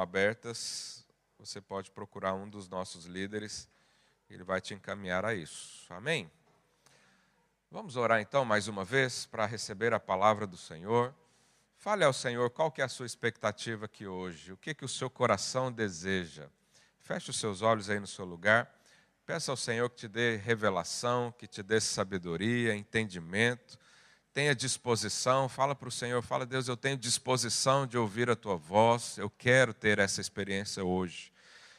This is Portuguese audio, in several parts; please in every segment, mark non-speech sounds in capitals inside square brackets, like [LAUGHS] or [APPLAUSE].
abertas, você pode procurar um dos nossos líderes, ele vai te encaminhar a isso. Amém? Vamos orar então mais uma vez para receber a palavra do Senhor. Fale ao Senhor qual que é a sua expectativa aqui hoje, o que, que o seu coração deseja. Feche os seus olhos aí no seu lugar. Peça ao Senhor que te dê revelação, que te dê sabedoria, entendimento tenha disposição, fala para o Senhor, fala, Deus, eu tenho disposição de ouvir a tua voz, eu quero ter essa experiência hoje.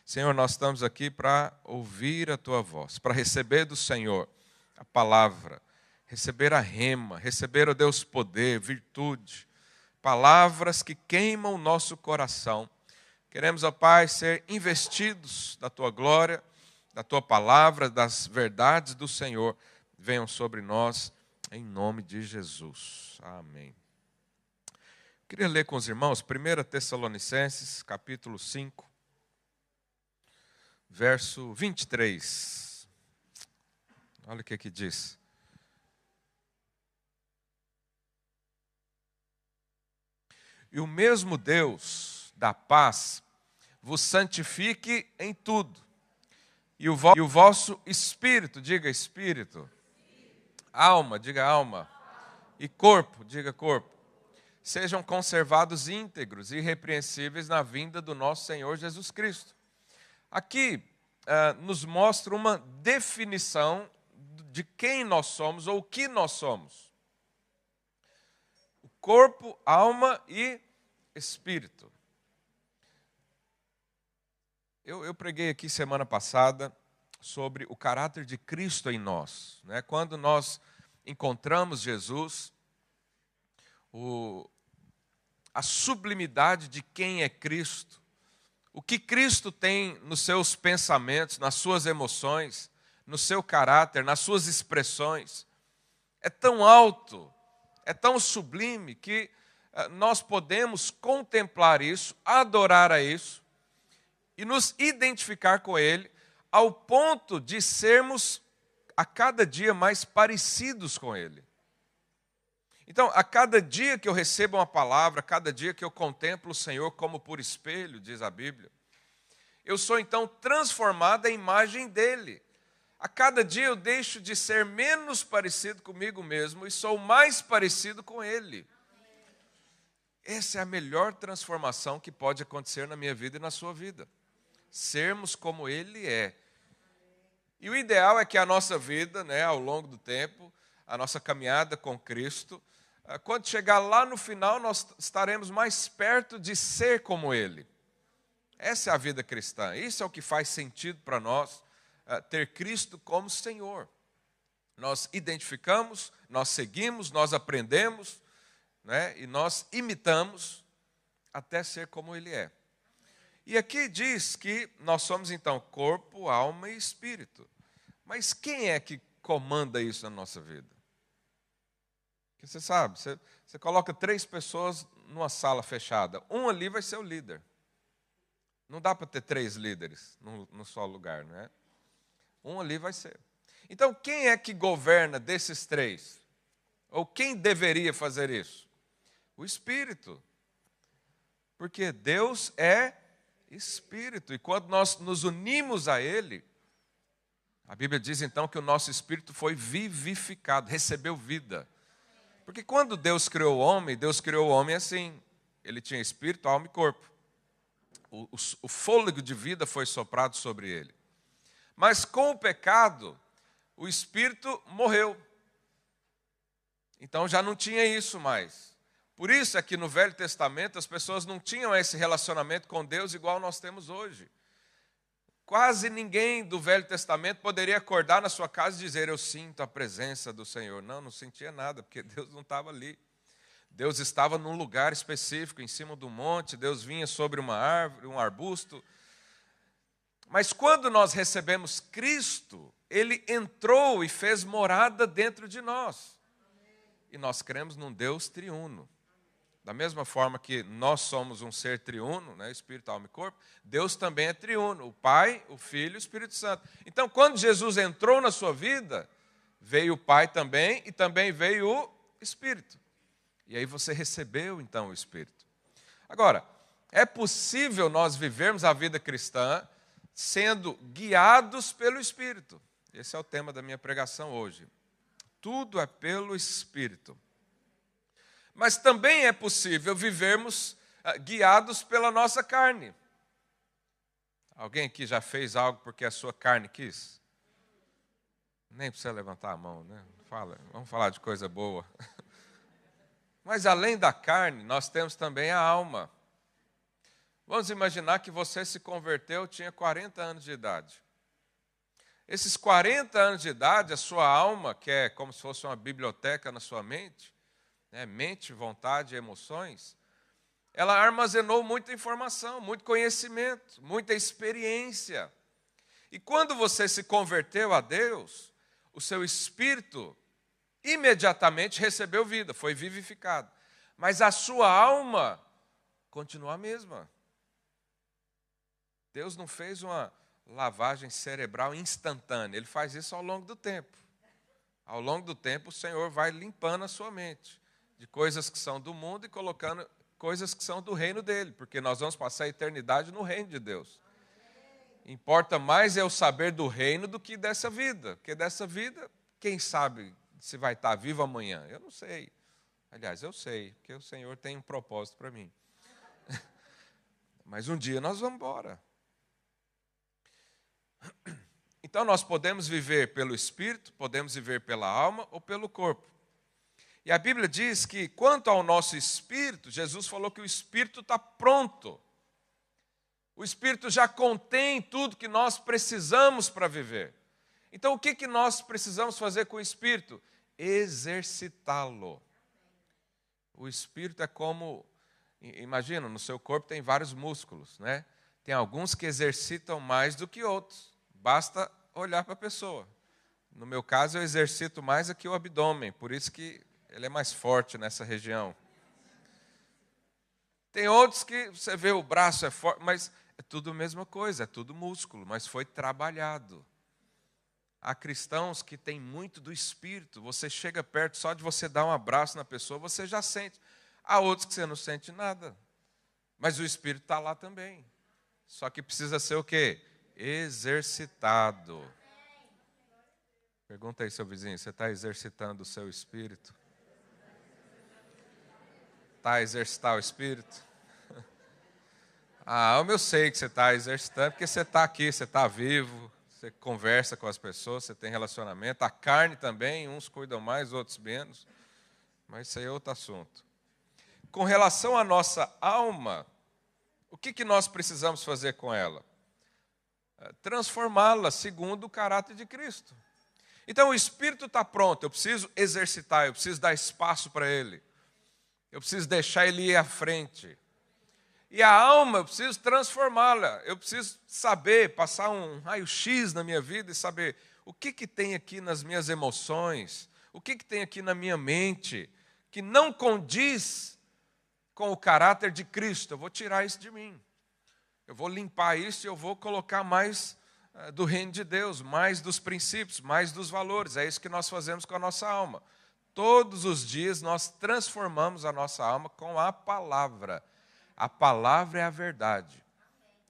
Senhor, nós estamos aqui para ouvir a tua voz, para receber do Senhor a palavra, receber a rema, receber, o Deus, poder, virtude, palavras que queimam o nosso coração. Queremos, ó Pai, ser investidos da tua glória, da tua palavra, das verdades do Senhor, venham sobre nós em nome de Jesus. Amém. Queria ler com os irmãos 1 Tessalonicenses, capítulo 5, verso 23. Olha o que, que diz. E o mesmo Deus da paz vos santifique em tudo, e o, vo e o vosso espírito, diga espírito, alma, diga alma, e corpo, diga corpo, sejam conservados íntegros e irrepreensíveis na vinda do nosso Senhor Jesus Cristo. Aqui uh, nos mostra uma definição de quem nós somos ou o que nós somos: o corpo, alma e espírito. Eu, eu preguei aqui semana passada sobre o caráter de Cristo em nós. Né? Quando nós encontramos Jesus, o, a sublimidade de quem é Cristo, o que Cristo tem nos seus pensamentos, nas suas emoções, no seu caráter, nas suas expressões, é tão alto, é tão sublime que eh, nós podemos contemplar isso, adorar a isso e nos identificar com Ele ao ponto de sermos a cada dia mais parecidos com Ele. Então, a cada dia que eu recebo uma palavra, a cada dia que eu contemplo o Senhor como por espelho, diz a Bíblia, eu sou então transformado à imagem dele. A cada dia eu deixo de ser menos parecido comigo mesmo e sou mais parecido com ele. Essa é a melhor transformação que pode acontecer na minha vida e na sua vida. Sermos como ele é, e o ideal é que a nossa vida, né, ao longo do tempo, a nossa caminhada com Cristo, ah, quando chegar lá no final, nós estaremos mais perto de ser como Ele. Essa é a vida cristã. Isso é o que faz sentido para nós ah, ter Cristo como Senhor. Nós identificamos, nós seguimos, nós aprendemos, né, e nós imitamos até ser como Ele é. E aqui diz que nós somos então corpo, alma e espírito. Mas quem é que comanda isso na nossa vida? Você sabe, você, você coloca três pessoas numa sala fechada, um ali vai ser o líder. Não dá para ter três líderes no, no só lugar, não é? Um ali vai ser. Então, quem é que governa desses três? Ou quem deveria fazer isso? O Espírito. Porque Deus é espírito. E quando nós nos unimos a Ele, a Bíblia diz então que o nosso espírito foi vivificado, recebeu vida. Porque quando Deus criou o homem, Deus criou o homem assim: ele tinha espírito, alma e corpo. O, o, o fôlego de vida foi soprado sobre ele. Mas com o pecado, o espírito morreu. Então já não tinha isso mais. Por isso é que no Velho Testamento as pessoas não tinham esse relacionamento com Deus igual nós temos hoje. Quase ninguém do Velho Testamento poderia acordar na sua casa e dizer: Eu sinto a presença do Senhor. Não, não sentia nada, porque [LAUGHS] Deus não estava ali. Deus estava num lugar específico, em cima do monte, Deus vinha sobre uma árvore, um arbusto. Mas quando nós recebemos Cristo, Ele entrou e fez morada dentro de nós. E nós cremos num Deus triuno. Da mesma forma que nós somos um ser triuno, né, espírito, alma e corpo, Deus também é triuno, o Pai, o Filho e o Espírito Santo. Então, quando Jesus entrou na sua vida, veio o Pai também e também veio o Espírito. E aí você recebeu então o Espírito. Agora, É possível nós vivermos a vida cristã sendo guiados pelo Espírito. Esse é o tema da minha pregação hoje. Tudo é pelo Espírito. Mas também é possível vivermos ah, guiados pela nossa carne. Alguém aqui já fez algo porque a sua carne quis? Nem precisa levantar a mão, né? Fala, vamos falar de coisa boa. [LAUGHS] Mas além da carne, nós temos também a alma. Vamos imaginar que você se converteu, tinha 40 anos de idade. Esses 40 anos de idade, a sua alma, que é como se fosse uma biblioteca na sua mente, né, mente, vontade, emoções, ela armazenou muita informação, muito conhecimento, muita experiência. E quando você se converteu a Deus, o seu espírito imediatamente recebeu vida, foi vivificado. Mas a sua alma continua a mesma. Deus não fez uma lavagem cerebral instantânea, ele faz isso ao longo do tempo. Ao longo do tempo, o Senhor vai limpando a sua mente de coisas que são do mundo e colocando coisas que são do reino dele, porque nós vamos passar a eternidade no reino de Deus. Importa mais é o saber do reino do que dessa vida, porque dessa vida, quem sabe se vai estar vivo amanhã? Eu não sei. Aliás, eu sei, porque o Senhor tem um propósito para mim. [LAUGHS] Mas um dia nós vamos embora. Então nós podemos viver pelo espírito, podemos viver pela alma ou pelo corpo. E a Bíblia diz que quanto ao nosso espírito, Jesus falou que o espírito está pronto. O espírito já contém tudo que nós precisamos para viver. Então o que, que nós precisamos fazer com o espírito? Exercitá-lo. O espírito é como, imagina, no seu corpo tem vários músculos, né? Tem alguns que exercitam mais do que outros. Basta olhar para a pessoa. No meu caso, eu exercito mais aqui o abdômen, por isso que ele é mais forte nessa região. Tem outros que você vê o braço é forte, mas é tudo a mesma coisa, é tudo músculo, mas foi trabalhado. Há cristãos que têm muito do espírito, você chega perto, só de você dar um abraço na pessoa, você já sente. Há outros que você não sente nada, mas o espírito está lá também. Só que precisa ser o quê? exercitado. Pergunta aí, seu vizinho: você está exercitando o seu espírito? Está a exercitar o espírito? A [LAUGHS] alma eu sei que você está exercitando, porque você está aqui, você está vivo, você conversa com as pessoas, você tem relacionamento. A carne também, uns cuidam mais, outros menos, mas isso aí é outro assunto. Com relação à nossa alma, o que, que nós precisamos fazer com ela? transformá-la segundo o caráter de Cristo. Então o espírito está pronto, eu preciso exercitar, eu preciso dar espaço para ele, eu preciso deixar ele ir à frente. E a alma, eu preciso transformá-la, eu preciso saber, passar um raio-x na minha vida e saber o que, que tem aqui nas minhas emoções, o que, que tem aqui na minha mente que não condiz com o caráter de Cristo. Eu vou tirar isso de mim. Eu vou limpar isso e eu vou colocar mais uh, do reino de Deus, mais dos princípios, mais dos valores. É isso que nós fazemos com a nossa alma. Todos os dias nós transformamos a nossa alma com a palavra. A palavra é a verdade.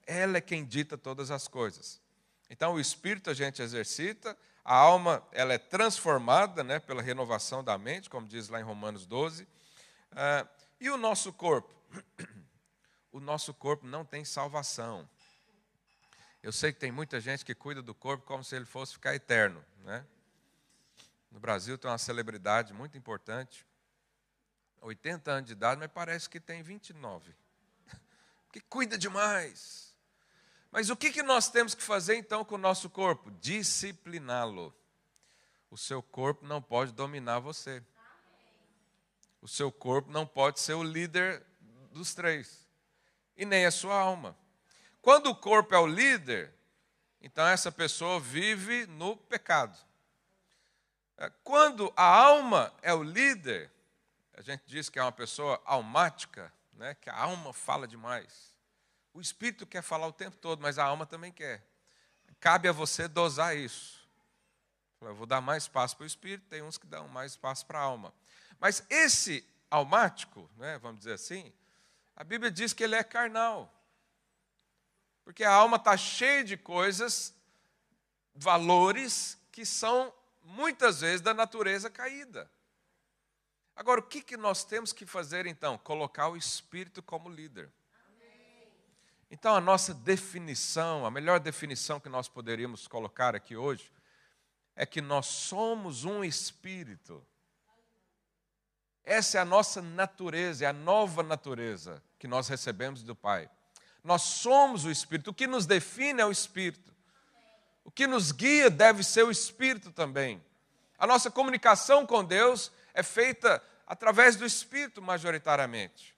Ela é quem dita todas as coisas. Então o espírito a gente exercita, a alma ela é transformada né, pela renovação da mente, como diz lá em Romanos 12. Uh, ah, e o nosso corpo? [CLEARS THROAT] o nosso corpo não tem salvação. Eu sei que tem muita gente que cuida do corpo como se ele fosse ficar eterno. Né? No Brasil tem uma celebridade muito importante, 80 anos de idade, mas parece que tem 29. [LAUGHS] Que cuida demais. Mas o que, nós temos que fazer então com o nosso corpo? Discipliná-lo. O seu corpo não pode dominar você. O seu corpo não pode ser o líder dos três e nem a sua alma. Quando o corpo é o líder, então essa pessoa vive no pecado. Quando a alma é o líder, a gente diz que é uma pessoa almática, né? que a alma fala demais. O espírito quer falar o tempo todo, mas a alma também quer. Cabe a você dosar isso. Eu vou dar mais espaço para o espírito, tem uns que dão mais espaço para a alma. Mas esse almático, né, vamos dizer assim, A Bíblia diz que ele é carnal. Porque a alma está cheia de coisas, valores que são muitas vezes da natureza caída. Agora, o que, que nós temos que fazer então? Colocar o Espírito como líder. Então, a nossa definição, a melhor definição que nós poderíamos colocar aqui hoje, é que nós somos um Espírito. Essa é a nossa natureza, é a nova natureza que nós recebemos do Pai. Nós somos o Espírito. O que nos define é o Espírito. O que nos guia deve ser o Espírito também. A nossa comunicação com Deus é feita através do Espírito, majoritariamente.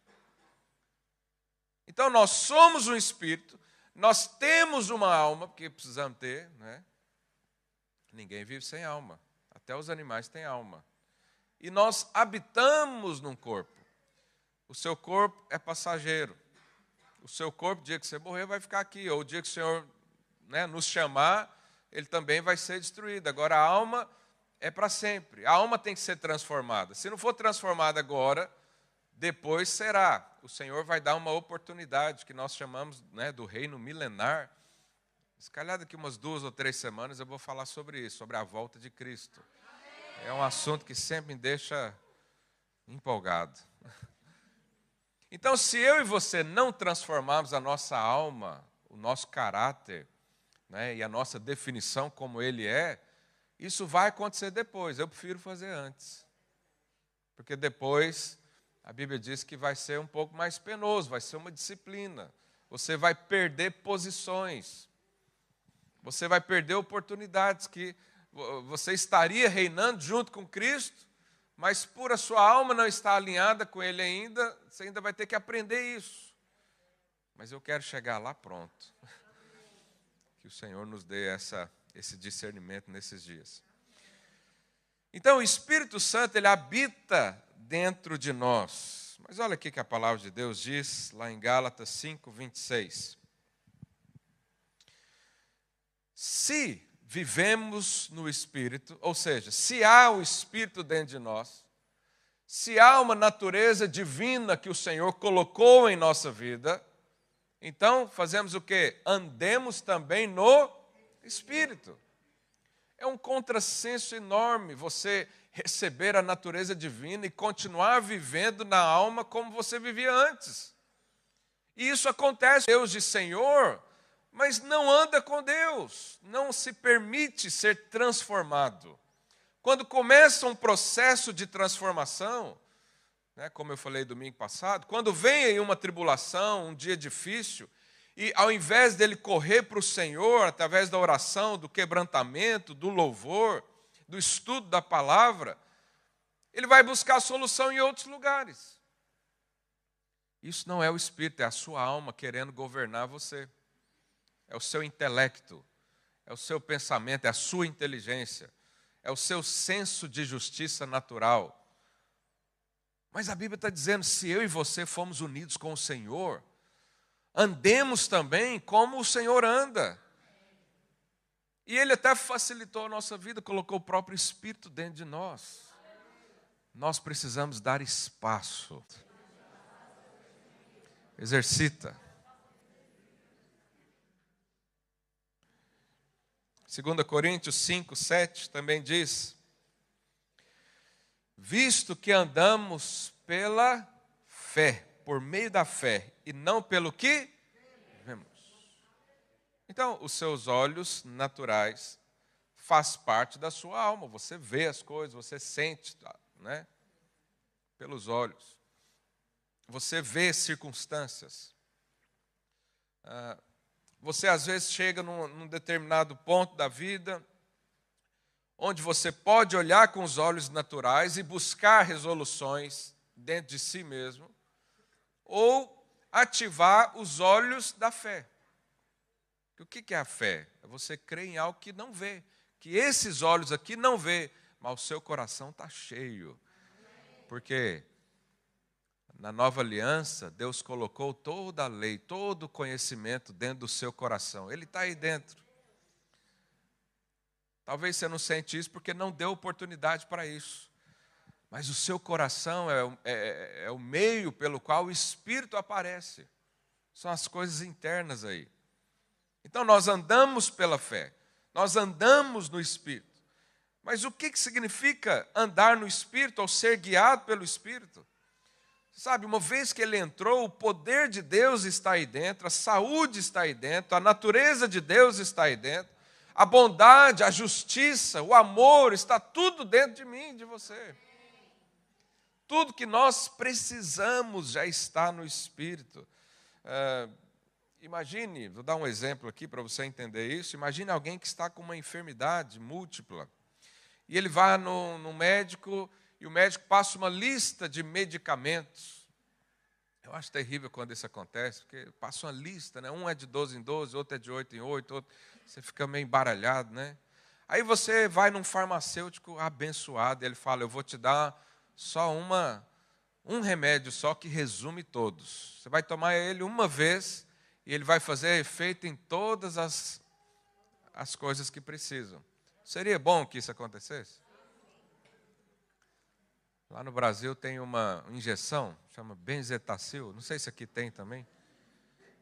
Então, nós somos um Espírito, nós temos uma alma, porque precisamos ter, né? Ninguém vive sem alma, até os animais têm alma. E nós habitamos num corpo. O seu corpo é passageiro. O seu corpo, o dia que você morrer, vai ficar aqui. Ou o dia que o Senhor né, nos chamar, ele também vai ser destruído. Agora, a alma é para sempre. A alma tem que ser transformada. Se não for transformada agora, depois será. O Senhor vai dar uma oportunidade que nós chamamos né, do reino milenar. Se calhar daqui umas duas ou três semanas eu vou falar sobre isso, sobre a volta de Cristo. É um assunto que sempre me deixa empolgado. [LAUGHS] Então, se eu e você não transformarmos a nossa alma, o nosso caráter né, e a nossa definição como ele é, isso vai acontecer depois. Eu prefiro fazer antes. Porque depois a Bíblia diz que vai ser um pouco mais penoso, vai ser uma disciplina. Você vai perder posições. Você vai perder oportunidades que você estaria reinando junto com Cristo, mas por a sua alma não estar alinhada com Ele ainda, você ainda vai ter que aprender isso. Mas eu quero chegar lá pronto. [LAUGHS] Que o Senhor nos dê essa esse discernimento nesses dias. Então, o Espírito Santo, ele habita dentro de nós. Mas olha aqui que a palavra de Deus diz, lá em Gálatas 5, 26. Se vivemos no Espírito, ou seja, se há o Espírito dentro de nós, se há uma natureza divina que o Senhor colocou em nossa vida, então fazemos o que? Andemos também no espírito. É um contrassenso enorme você receber a natureza divina e continuar vivendo na alma como você vivia antes. E isso acontece, Deus de Senhor, mas não anda com Deus, não se permite ser transformado. Quando começa um processo de transformação, né, como eu falei domingo passado, quando vem aí uma tribulação, um dia difícil, e ao invés dele correr para o Senhor através da oração, do quebrantamento, do louvor, do estudo da palavra, ele vai buscar solução em outros lugares. Isso não é o espírito, é a sua alma querendo governar você. É o seu intelecto, é o seu pensamento, é a sua inteligência, é o seu senso de justiça natural. Mas a Bíblia está dizendo: se eu e você fomos unidos com o Senhor, andemos também como o Senhor anda. E Ele até facilitou a nossa vida, colocou o próprio Espírito dentro de nós. Nós precisamos dar espaço. Exercita. 2 Coríntios 5, 7 também diz: Visto que andamos pela fé, por meio da fé e não pelo que vemos. Então, os seus olhos naturais faz parte da sua alma. Você vê as coisas, você sente, né? Pelos olhos. Você vê circunstâncias. Ah, você às vezes chega num, num determinado ponto da vida onde você pode olhar com os olhos naturais e buscar resoluções dentro de si mesmo, ou ativar os olhos da fé. O que é a fé? É você crer em algo que não vê, que esses olhos aqui não vê, mas o seu coração está cheio. Porque na nova aliança, Deus colocou toda a lei, todo o conhecimento dentro do seu coração. Ele está aí dentro. Talvez você não sente isso porque não deu oportunidade para isso. mas o seu coração é, é, é, o meio pelo qual o Espírito aparece. São as coisas internas aí. Então nós andamos pela fé, nós andamos no Espírito. Mas o que, que significa andar no Espírito ou ser guiado pelo Espírito? Sabe, uma vez que ele entrou, o poder de Deus está aí dentro, a saúde está aí dentro, a natureza de Deus está aí dentro, a bondade, a justiça, o amor, está tudo dentro de mim, de você. Tudo que nós precisamos já está no Espírito. Uh, imagine, vou dar um exemplo aqui para você entender isso. Imagine alguém que está com uma enfermidade múltipla e ele vai no, no médico e o médico passa uma lista de medicamentos. Eu acho terrível quando isso acontece, porque passa uma lista, né? Um é de 12 em 12, outro é de 8 em 8, outro... você fica meio embaralhado, né? Aí você vai num farmacêutico abençoado, e ele fala: Eu vou te dar só uma, um remédio só que resume todos. Você vai tomar ele uma vez e ele vai fazer efeito em todas as, as coisas que precisam. Seria bom que isso acontecesse? Lá no Brasil tem uma injeção, chama benzetacil, não sei se aqui tem também.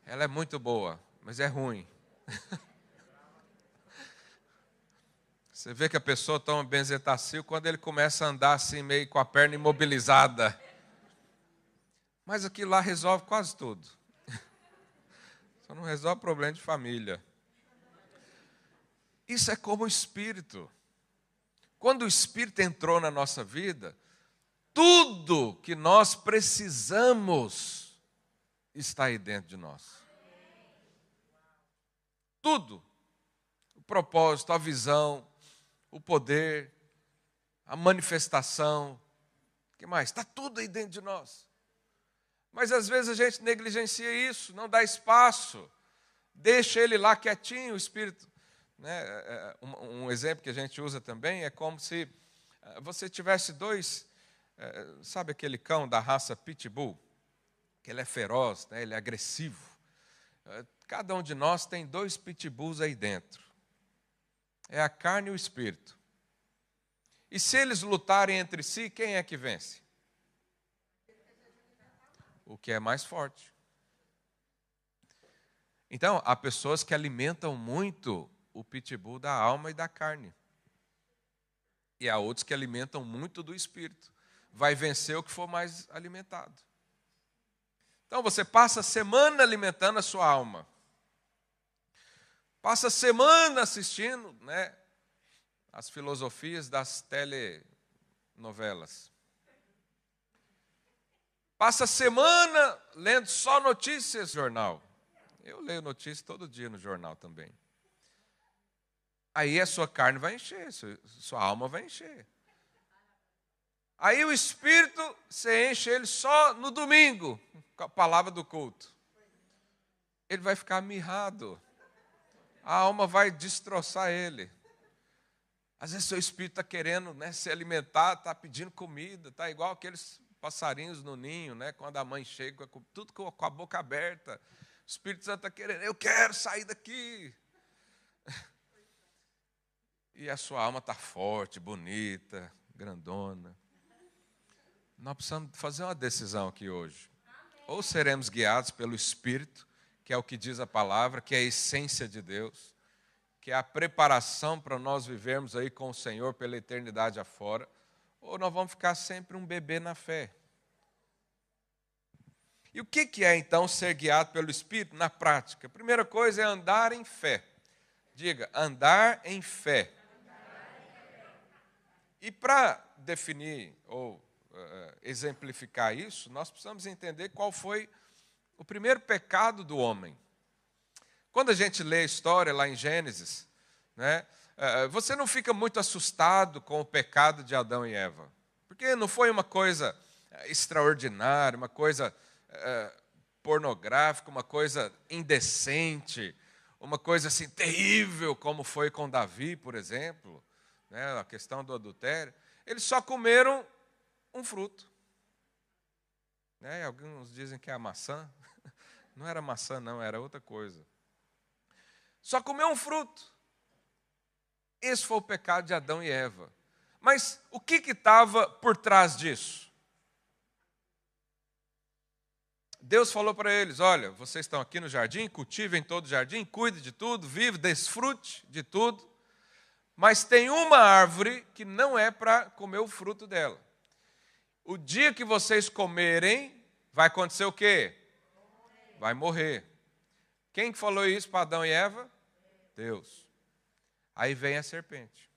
Ela é muito boa, mas é ruim. [LAUGHS] Você vê que a pessoa toma benzetacil quando ele começa a andar assim, meio com a perna imobilizada. Mas aquilo lá resolve quase tudo. [LAUGHS] Só não resolve problema de família. Isso é como o Espírito. Quando o Espírito entrou na nossa vida, tudo que nós precisamos está aí dentro de nós. Tudo. O propósito, a visão, o poder, a manifestação. O que mais? Está tudo aí dentro de nós. Mas às vezes a gente negligencia isso, não dá espaço, deixa ele lá quietinho, o Espírito. Né? É, é, um, exemplo que a gente usa também é como se eh, você tivesse dois é, sabe aquele cão da raça Pitbull? Que ele é feroz, né? ele é agressivo. É, cada um de nós tem dois pitbulls aí dentro. É a carne e o espírito. E se eles lutarem entre si, quem é que vence? O que é mais forte. Então, há pessoas que alimentam muito o pitbull da alma e da carne. E há outros que alimentam muito do espírito vai vencer o que for mais alimentado. Então você passa a semana alimentando a sua alma. Passa semana assistindo né, as filosofias das telenovelas. Passa semana lendo só notícias jornal. Eu leio notícias todo dia no jornal também. Aí a sua carne vai encher, sua alma vai encher. Aí o Espírito, você enche ele só no domingo, com a palavra do culto. Ele vai ficar mirrado. A alma vai destroçar ele. Às vezes seu espírito está querendo né, se alimentar, está pedindo comida, está igual aqueles passarinhos no ninho, né, quando a mãe chega, tudo com a boca aberta. O Espírito Santo está querendo, eu quero sair daqui. [LAUGHS] E a sua alma está forte, bonita, grandona. Nós precisamos fazer uma decisão aqui hoje. Ou seremos guiados pelo Espírito, que é o que diz a palavra, que é a essência de Deus, que é a preparação para nós vivermos aí com o Senhor pela eternidade afora, ou nós vamos ficar sempre um bebê na fé. E o que é então ser guiado pelo Espírito na prática? A primeira coisa é andar em fé. Diga, andar em fé. E para definir ou uh, exemplificar isso, nós precisamos entender qual foi o primeiro pecado do homem. Quando a gente lê a história lá em Gênesis, né, uh, você não fica muito assustado com o pecado de Adão e Eva, porque não foi uma coisa extraordinária, uma coisa uh, pornográfica, uma coisa indecente, uma coisa assim terrível, como foi com Davi, por exemplo, né, a questão do adultério. Eles só comeram um fruto. Né? Alguns dizem que é a maçã. Não era maçã, não, era outra coisa. Só comeu um fruto. Esse foi o pecado de Adão e Eva. Mas o que estava por trás disso? Deus falou para eles: Olha, vocês estão aqui no jardim, cultivem todo o jardim, cuide de tudo, vive, desfrute de tudo. Mas tem uma árvore que não é para comer o fruto dela. O dia que vocês comerem, vai acontecer o quê? Vai morrer. Quem falou isso para Adão e Eva? Deus. Aí vem a serpente.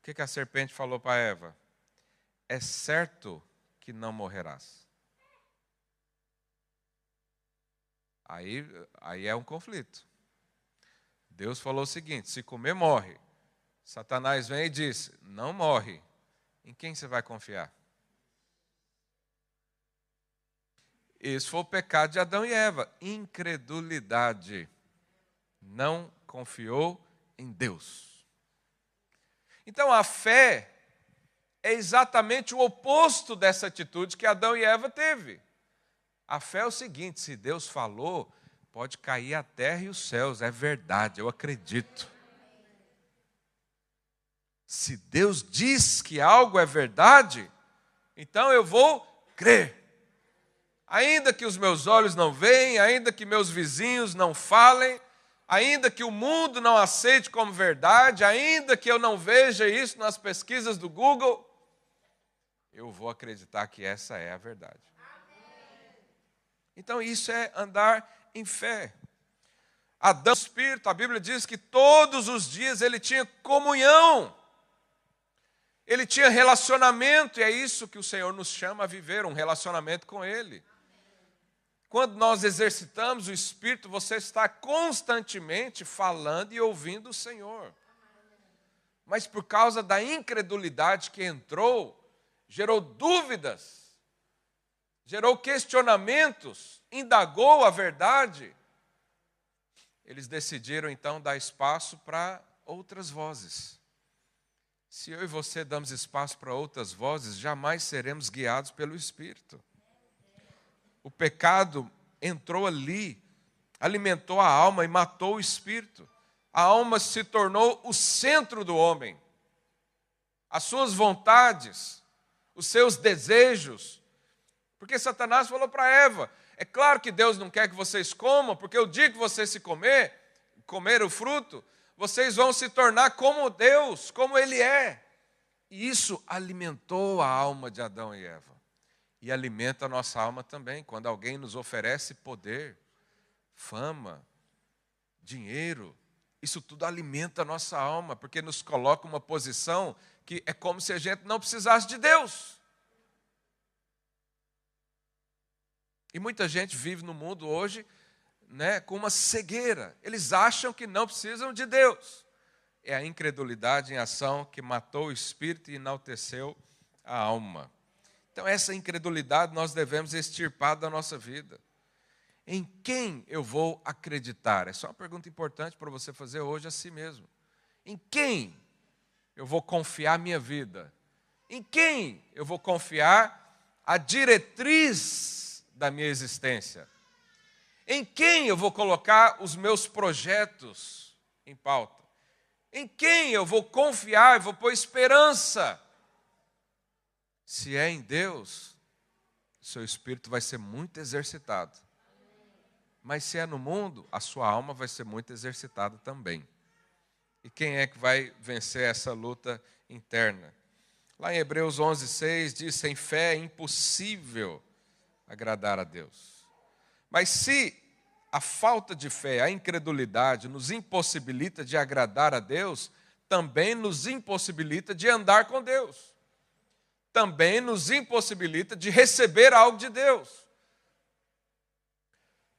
O que, que a serpente falou para Eva? É certo que não morrerás. Aí, aí é um conflito. Deus falou o seguinte: se comer, morre. Satanás vem e diz: não morre. Em quem você vai confiar? Esse foi o pecado de Adão e Eva: incredulidade. Não confiou em Deus. Então a fé é exatamente o oposto dessa atitude que Adão e Eva teve. A fé é o seguinte: se Deus falou, pode cair a terra e os céus, é verdade, eu acredito. Se Deus diz que algo é verdade, então eu vou crer. Ainda que os meus olhos não veem, ainda que meus vizinhos não falem, ainda que o mundo não aceite como verdade, ainda que eu não veja isso nas pesquisas do Google, eu vou acreditar que essa é a verdade. Então, isso é andar em fé. Adão, Espírito, a Bíblia diz que todos os dias ele tinha comunhão, ele tinha relacionamento, e é isso que o Senhor nos chama a viver um relacionamento com Ele. Quando nós exercitamos o Espírito, você está constantemente falando e ouvindo o Senhor. Mas por causa da incredulidade que entrou, gerou dúvidas gerou questionamentos, indagou a verdade, eles decidiram então dar espaço para outras vozes. Se eu e você damos espaço para outras vozes, jamais seremos guiados pelo Espírito. O pecado entrou ali, alimentou a alma e matou o espírito. A alma se tornou o centro do homem. As suas vontades, os seus desejos, porque Satanás falou para Eva: é claro que Deus não quer que vocês comam, porque o dia que vocês se comer, comer o fruto, vocês vão se tornar como Deus, como Ele é. E isso alimentou a alma de Adão e Eva. E alimenta a nossa alma também, quando alguém nos oferece poder, fama, dinheiro. Isso tudo alimenta a nossa alma, porque nos coloca uma posição que é como se a gente não precisasse de Deus. E muita gente vive no mundo hoje né, com uma cegueira. Eles acham que não precisam de Deus. É a incredulidade em ação que matou o espírito e enalteceu a alma. Então, essa incredulidade nós devemos extirpar da nossa vida. Em quem eu vou acreditar? É uma pergunta importante para você fazer hoje a si mesmo. Em quem eu vou confiar minha vida? Em quem eu vou confiar a diretriz da minha existência? Em quem eu vou colocar os meus projetos em pauta? Em quem eu vou confiar e vou pôr esperança? Se é em Deus, seu espírito vai ser muito exercitado. Mas se é no mundo, a sua alma vai ser muito exercitada também. E quem é que vai vencer essa luta interna? Lá em Hebreus 11, 6 diz: sem fé é impossível agradar a Deus. Mas se a falta de fé, a incredulidade nos impossibilita de agradar a Deus, também nos impossibilita de andar com Deus. Também nos impossibilita de receber algo de Deus.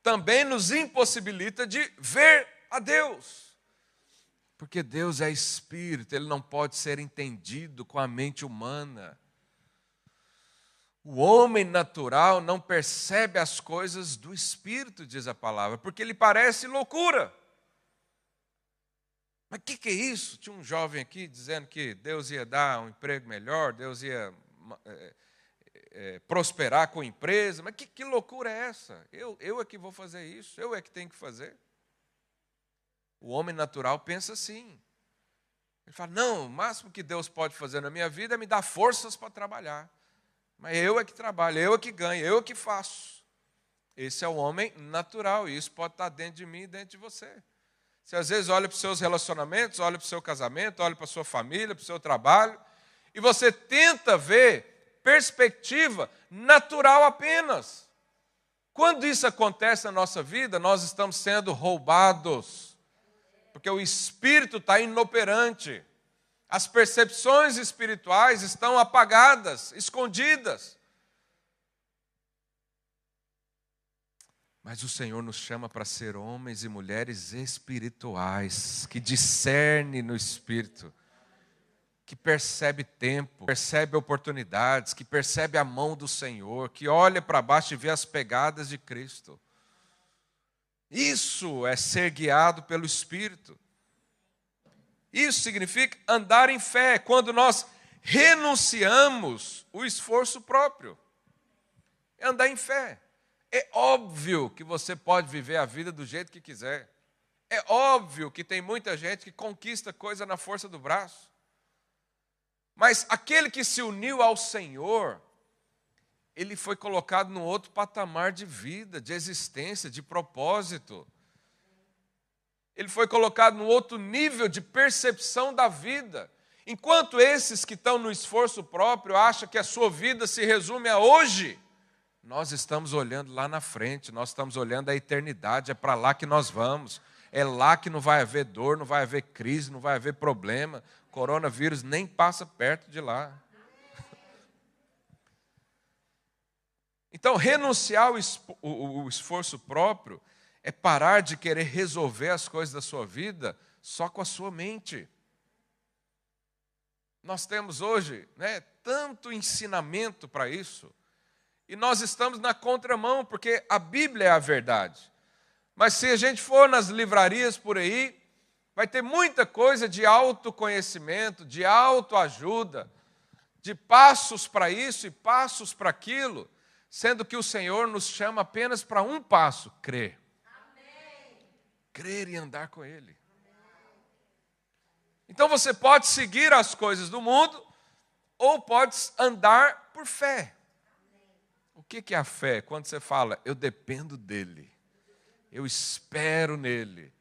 Também nos impossibilita de ver a Deus. Porque Deus é espírito, ele não pode ser entendido com a mente humana. O homem natural não percebe as coisas do espírito, diz a palavra, porque lhe parece loucura. Mas o que, que, é isso? Tinha um jovem aqui dizendo que Deus ia dar um emprego melhor, Deus ia é, é, prosperar com a empresa. Mas que, que loucura é essa? Eu, eu é que vou fazer isso, eu é que tenho que fazer. O homem natural pensa assim. Ele fala: não, o máximo que Deus pode fazer na minha vida é me dar forças para trabalhar. Mas eu é que trabalho, eu é que ganho, eu é que faço. Esse é o homem natural, e isso pode estar dentro de mim e dentro de você. Você às vezes olha para os seus relacionamentos, olha para o seu casamento, olha para a sua família, para o seu trabalho, e você tenta ver perspectiva natural apenas. Quando isso acontece na nossa vida, nós estamos sendo roubados, porque o espírito está inoperante, as percepções espirituais estão apagadas, escondidas. Mas o Senhor nos chama para ser homens e mulheres espirituais, que discerne no espírito, que percebe tempo, percebe oportunidades, que percebe a mão do Senhor, que olha para baixo e vê as pegadas de Cristo. Isso é ser guiado pelo Espírito. Isso significa andar em fé, quando nós renunciamos o esforço próprio. É andar em fé. É óbvio que você pode viver a vida do jeito que quiser. É óbvio que tem muita gente que conquista coisa na força do braço. Mas aquele que se uniu ao Senhor, ele foi colocado num outro patamar de vida, de existência, de propósito. Ele foi colocado num outro nível de percepção da vida. Enquanto esses que estão no esforço próprio acham que a sua vida se resume a hoje, nós estamos olhando lá na frente, nós estamos olhando a eternidade, é para lá que nós vamos. É lá que não vai haver dor, não vai haver crise, não vai haver problema. Coronavírus nem passa perto de lá. [LAUGHS] Então, renunciar o esforço próprio é parar de querer resolver as coisas da sua vida só com a sua mente. Nós temos hoje né, tanto ensinamento para isso. E nós estamos na contramão, porque a Bíblia é a verdade. Mas se a gente for nas livrarias por aí, vai ter muita coisa de autoconhecimento, de autoajuda, de passos para isso e passos para aquilo, sendo que o Senhor nos chama apenas para um passo: crer. Amém. Crer e andar com Ele. Então você pode seguir as coisas do mundo, ou pode andar por fé. O que é a fé? Quando você fala, eu dependo dele, eu espero nele,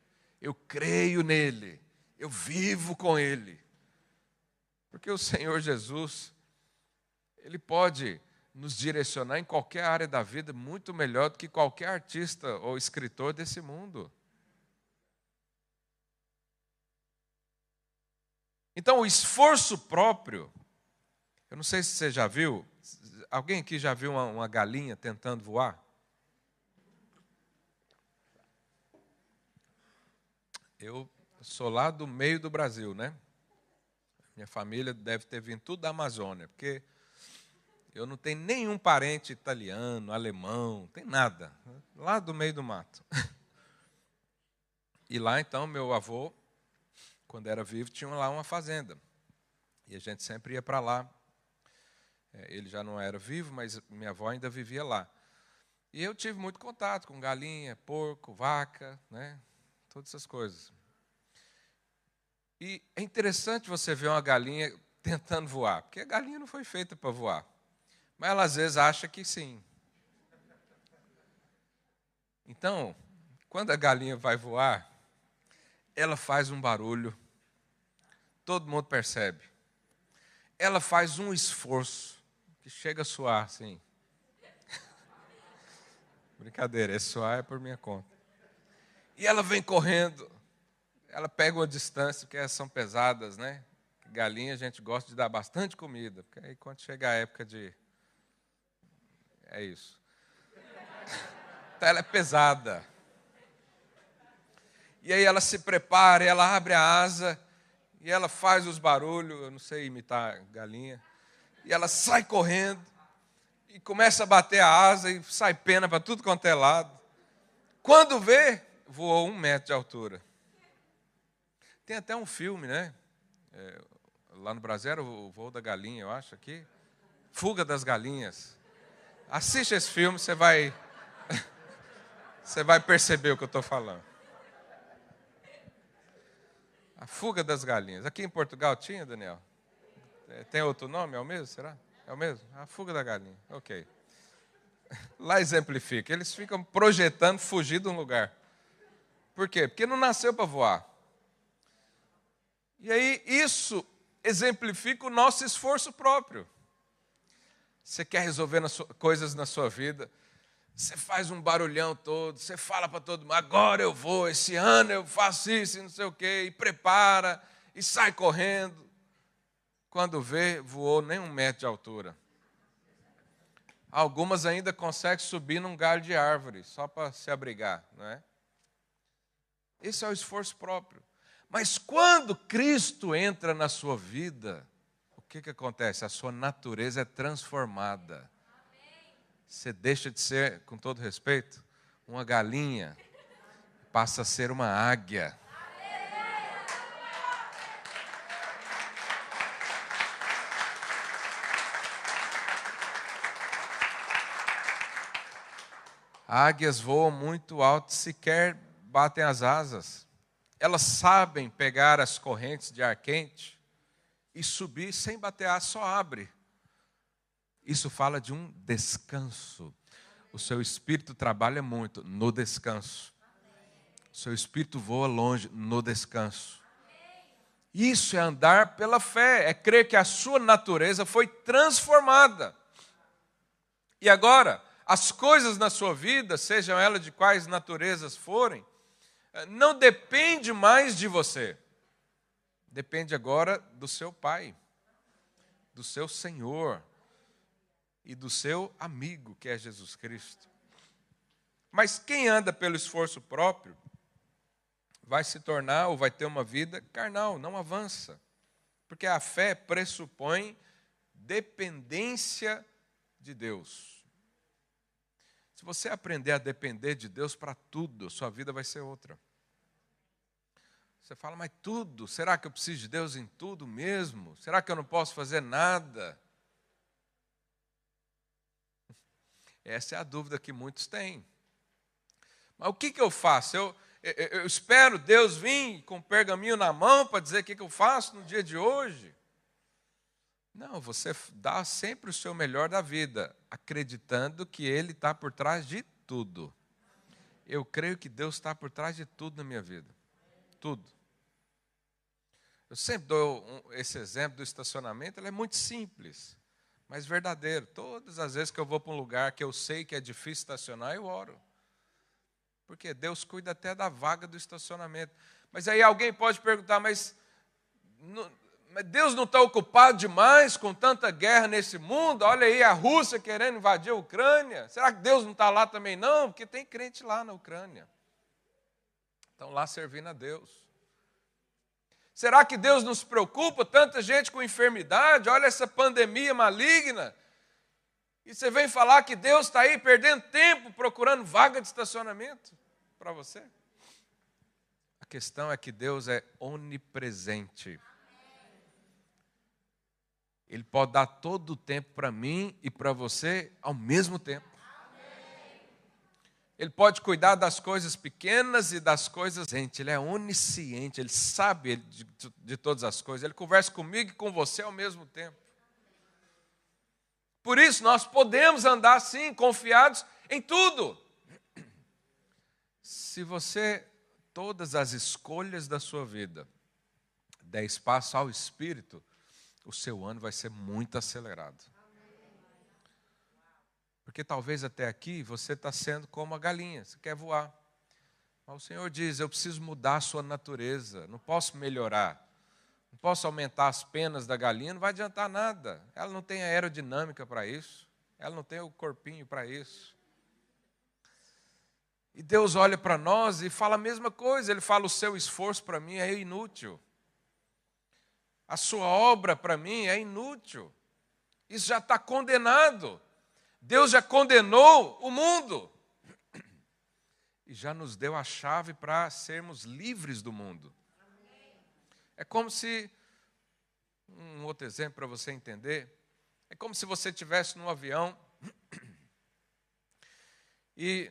eu creio nele, eu vivo com ele. Porque o Senhor Jesus, ele pode nos direcionar em qualquer área da vida muito melhor do que qualquer artista ou escritor desse mundo. Então, o esforço próprio, eu não sei se você já viu, Alguém aqui já viu uma, uma galinha tentando voar? Eu sou lá do meio do Brasil, né? Minha família deve ter vindo tudo da Amazônia, porque eu não tenho nenhum parente italiano, alemão, tem nada. Lá do meio do mato. E lá então meu avô, quando era vivo, tinha lá uma fazenda. E a gente sempre ia para lá é, ele já não era vivo, mas minha avó ainda vivia lá. E eu tive muito contato com galinha, porco, vaca, né? Todas essas coisas. E é interessante você ver uma galinha [LAUGHS] tentando voar, porque a galinha não foi feita para voar. Mas ela às vezes acha que sim. Então, quando a galinha vai voar, ela faz um barulho, todo mundo percebe. Ela faz um esforço que chega a suar, sim. [LAUGHS] Brincadeira, esse suar é por minha conta. E ela vem correndo, ela pega uma distância, porque elas são pesadas, né? Galinha a gente gosta de dar bastante comida, porque aí quando chega a época de. É isso. [LAUGHS] Então ela é pesada. E aí ela se prepara, ela abre a asa, e ela faz os barulhos, eu não sei imitar galinha e ela sai correndo e começa a bater a asa e sai pena para tudo quanto é lado. Quando vê, voou um metro de altura. Tem até um filme, né? É, lá no Brasil era o voo da galinha, eu acho aqui. Fuga das galinhas. Assiste esse filme, você vai, [LAUGHS] você vai perceber o que eu estou falando. A fuga das galinhas. Aqui em Portugal tinha, Daniel? É, tem outro nome? É o mesmo? Será? É o mesmo? A fuga da galinha. Ok. [LAUGHS] Lá exemplifica. Eles ficam projetando fugir de um lugar. Por quê? Porque não nasceu para voar. E aí, isso exemplifica o nosso esforço próprio. Você quer resolver na sua, coisas na sua vida, você faz um barulhão todo, você fala para todo mundo, agora eu vou, esse ano eu faço isso e não sei o quê, e prepara, e sai correndo. Quando vê, voou nem um metro de altura. Algumas ainda conseguem subir num galho de árvore, só para se abrigar, não é? Esse é o esforço próprio. Mas quando Cristo entra na sua vida, o que, que acontece? A sua natureza é transformada. Você deixa de ser, com todo respeito, uma galinha, passa a ser uma águia. Águias voam muito alto, sequer batem as asas. Elas sabem pegar as correntes de ar quente e subir sem bater asas, só abre. Isso fala de um descanso. O seu espírito trabalha muito no descanso. O seu espírito voa longe no descanso. Isso é andar pela fé, é crer que a sua natureza foi transformada. E agora, as coisas na sua vida, sejam elas de quais naturezas forem, não depende mais de você. Depende agora do seu Pai, do seu Senhor, e do seu amigo, que é Jesus Cristo. Mas quem anda pelo esforço próprio vai se tornar ou vai ter uma vida carnal, não avança. Porque a fé pressupõe dependência de Deus. Se você aprender a depender de Deus para tudo, sua vida vai ser outra. Você fala, mas tudo? Será que eu preciso de Deus em tudo mesmo? Será que eu não posso fazer nada? Essa é a dúvida que muitos têm. Mas o que, que eu faço? Eu, eu, eu espero Deus vir com pergaminho na mão para dizer o que, que eu faço no dia de hoje? Não, você dá sempre o seu melhor da vida, acreditando que Ele está por trás de tudo. Eu creio que Deus está por trás de tudo na minha vida. Tudo. Eu sempre dou esse exemplo do estacionamento, ele é muito simples mas verdadeiro. Todas as vezes que eu vou para um lugar que eu sei que é difícil estacionar, eu oro. Porque Deus cuida até da vaga do estacionamento. Mas aí alguém pode perguntar, mas, não, Deus não está ocupado demais com tanta guerra nesse mundo? Olha aí a Rússia querendo invadir a Ucrânia. Será que Deus não está lá também? Não, porque tem crente lá na Ucrânia. Estão lá servindo a Deus. Será que Deus nos preocupa? Tanta gente com enfermidade, olha essa pandemia maligna. E você vem falar que Deus está aí perdendo tempo procurando vaga de estacionamento para você? A questão é que Deus é onipresente. Ele pode dar todo o tempo para mim e para você ao mesmo tempo. Ele pode cuidar das coisas pequenas e das coisas. Gente, ele é onisciente, ele sabe de, de todas as coisas. Ele conversa comigo e com você ao mesmo tempo. Por isso, nós podemos andar assim, confiados em tudo. Se você, todas as escolhas da sua vida, der espaço ao Espírito, o seu ano vai ser muito acelerado. Porque talvez até aqui você está sendo como a galinha, você quer voar. Mas o Senhor diz: Eu preciso mudar a sua natureza, não posso melhorar, não posso aumentar as penas da galinha, não vai adiantar nada. Ela não tem aerodinâmica para isso, ela não tem o corpinho para isso. E Deus olha para nós e fala a mesma coisa, Ele fala: O seu esforço para mim é inútil, a sua obra para mim é inútil, isso já está condenado. Deus já condenou o mundo [CLEARS THROAT] e já nos deu a chave para sermos livres do mundo. É como se, um outro exemplo para você entender, é como se você estivesse num avião [CLEARS THROAT] e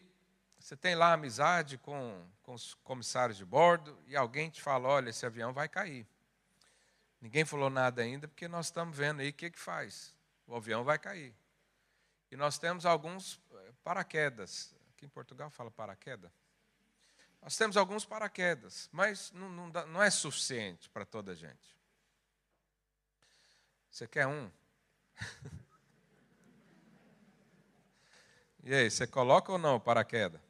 Você tem lá amizade com, com os comissários de bordo e alguém te fala: olha, esse avião vai cair. Ninguém falou nada ainda, porque nós estamos vendo aí o que, que faz. O avião vai cair. E nós temos alguns eh, paraquedas. Aqui em Portugal fala paraquedas. Nós temos alguns paraquedas, mas não, não, dá, não é suficiente para toda a gente. Você quer um? [LAUGHS] e aí, você coloca ou não o paraquedas?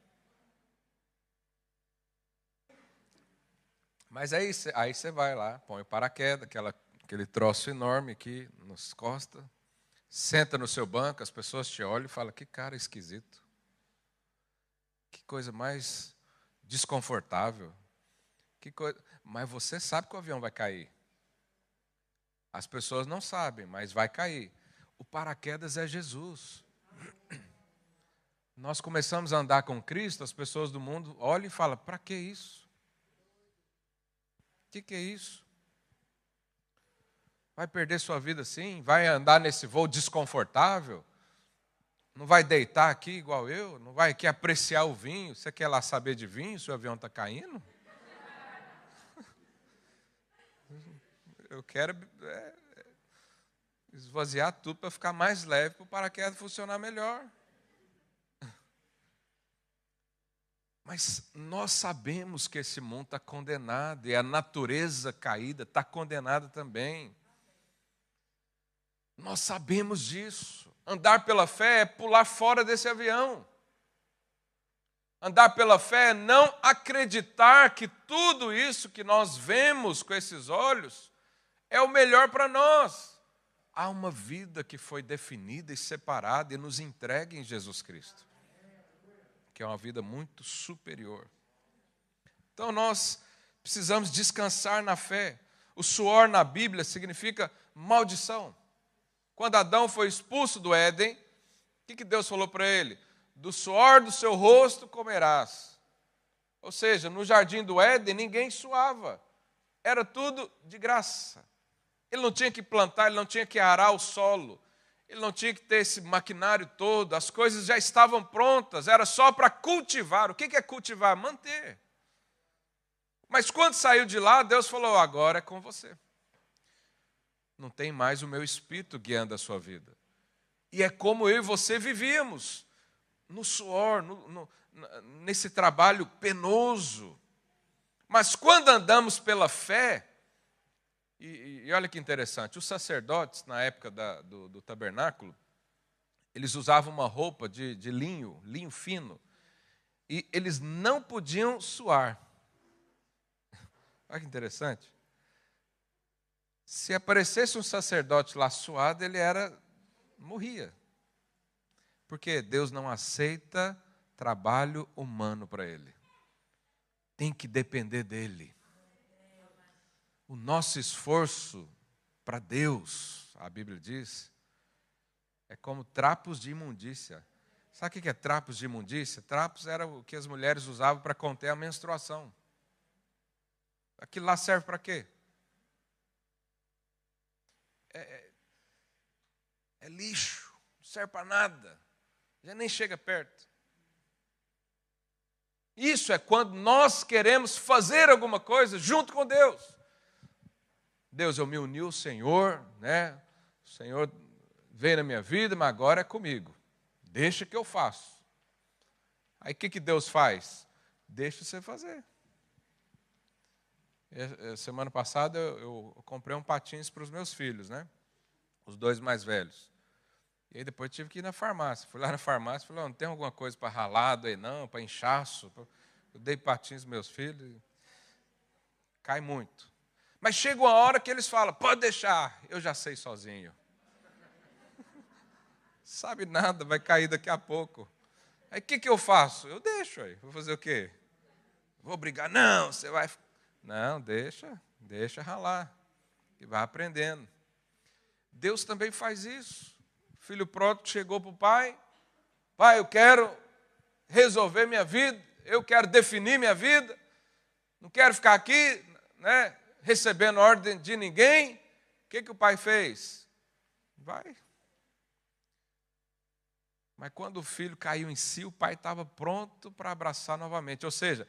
Mas aí, aí você vai lá, põe o paraquedas, aquela, aquele troço enorme aqui nas costas, senta no seu banco, as pessoas te olham e falam: que cara esquisito. Que coisa mais desconfortável. Que coisa... Mas você sabe que o avião vai cair. As pessoas não sabem, mas vai cair. O paraquedas é Jesus. Nós começamos a andar com Cristo, as pessoas do mundo olham e falam: para que isso? O que, que é isso? Vai perder sua vida assim? Vai andar nesse voo desconfortável? Não vai deitar aqui igual eu? Não vai aqui apreciar o vinho? Você quer lá saber de vinho se o avião está caindo? [LAUGHS] Eu quero é, esvaziar tudo para ficar mais leve, para o paraquedas funcionar melhor. Mas nós sabemos que esse mundo está condenado e a natureza caída está condenada também. Nós sabemos disso. Andar pela fé é pular fora desse avião. Andar pela fé é não acreditar que tudo isso que nós vemos com esses olhos é o melhor para nós. Há uma vida que foi definida e separada e nos entregue em Jesus Cristo, que é uma vida muito superior. Então nós precisamos descansar na fé. O suor na Bíblia significa maldição. Quando Adão foi expulso do Éden, o que, Deus falou para ele? Do suor do seu rosto comerás. Ou seja, no jardim do Éden ninguém suava, era tudo de graça. Ele não tinha que plantar, ele não tinha que arar o solo, ele não tinha que ter esse maquinário todo, as coisas já estavam prontas, era só para cultivar. O que é cultivar? Manter. Mas quando saiu de lá, Deus falou: agora é com você não tem mais o meu espírito guiando a sua vida. E é como eu e você vivíamos, no suor, no, no, nesse trabalho penoso. Mas quando andamos pela fé, e, e olha que interessante, os sacerdotes, na época da, do, do, tabernáculo, eles usavam uma roupa de, de linho, linho fino, e eles não podiam suar. [LAUGHS] Olha que interessante. Se aparecesse um sacerdote lá suado, ele era morria. Porque Deus não aceita trabalho humano para ele. Tem que depender dele. O nosso esforço para Deus, a Bíblia diz, é como trapos de imundícia. Sabe o que é trapos de imundícia? Trapos era o que as mulheres usavam para conter a menstruação. Aquilo lá serve para quê? é, é, é lixo, não serve para nada, já nem chega perto. Isso é quando nós queremos fazer alguma coisa junto com Deus. Deus, eu me uni ao Senhor, né? O Senhor veio na minha vida, mas agora é comigo. Deixa que eu faço. Aí o que, que Deus faz? Deixa você fazer. É, semana passada eu, eu comprei um patins para os meus filhos, né? Os dois mais velhos. E aí depois tive que ir na farmácia. Fui lá na farmácia e falei, não tem alguma coisa para ralado aí não, para inchaço? Eu dei patins aos meus filhos. Cai muito. Mas chega uma hora que eles falam, pode deixar, eu já sei sozinho. [LAUGHS] Sabe nada, vai cair daqui a pouco. Aí o que, que eu faço? Eu deixo aí. Vou fazer o quê? Vou brigar? Não, você vai não, deixa, deixa ralar. E vai aprendendo. Deus também faz isso. O filho pródigo chegou para o pai: Pai, eu quero resolver minha vida, eu quero definir minha vida, não quero ficar aqui, né, recebendo ordem de ninguém. O que, que o pai fez? Vai. Mas quando o filho caiu em si, o pai estava pronto para abraçar novamente. Ou seja,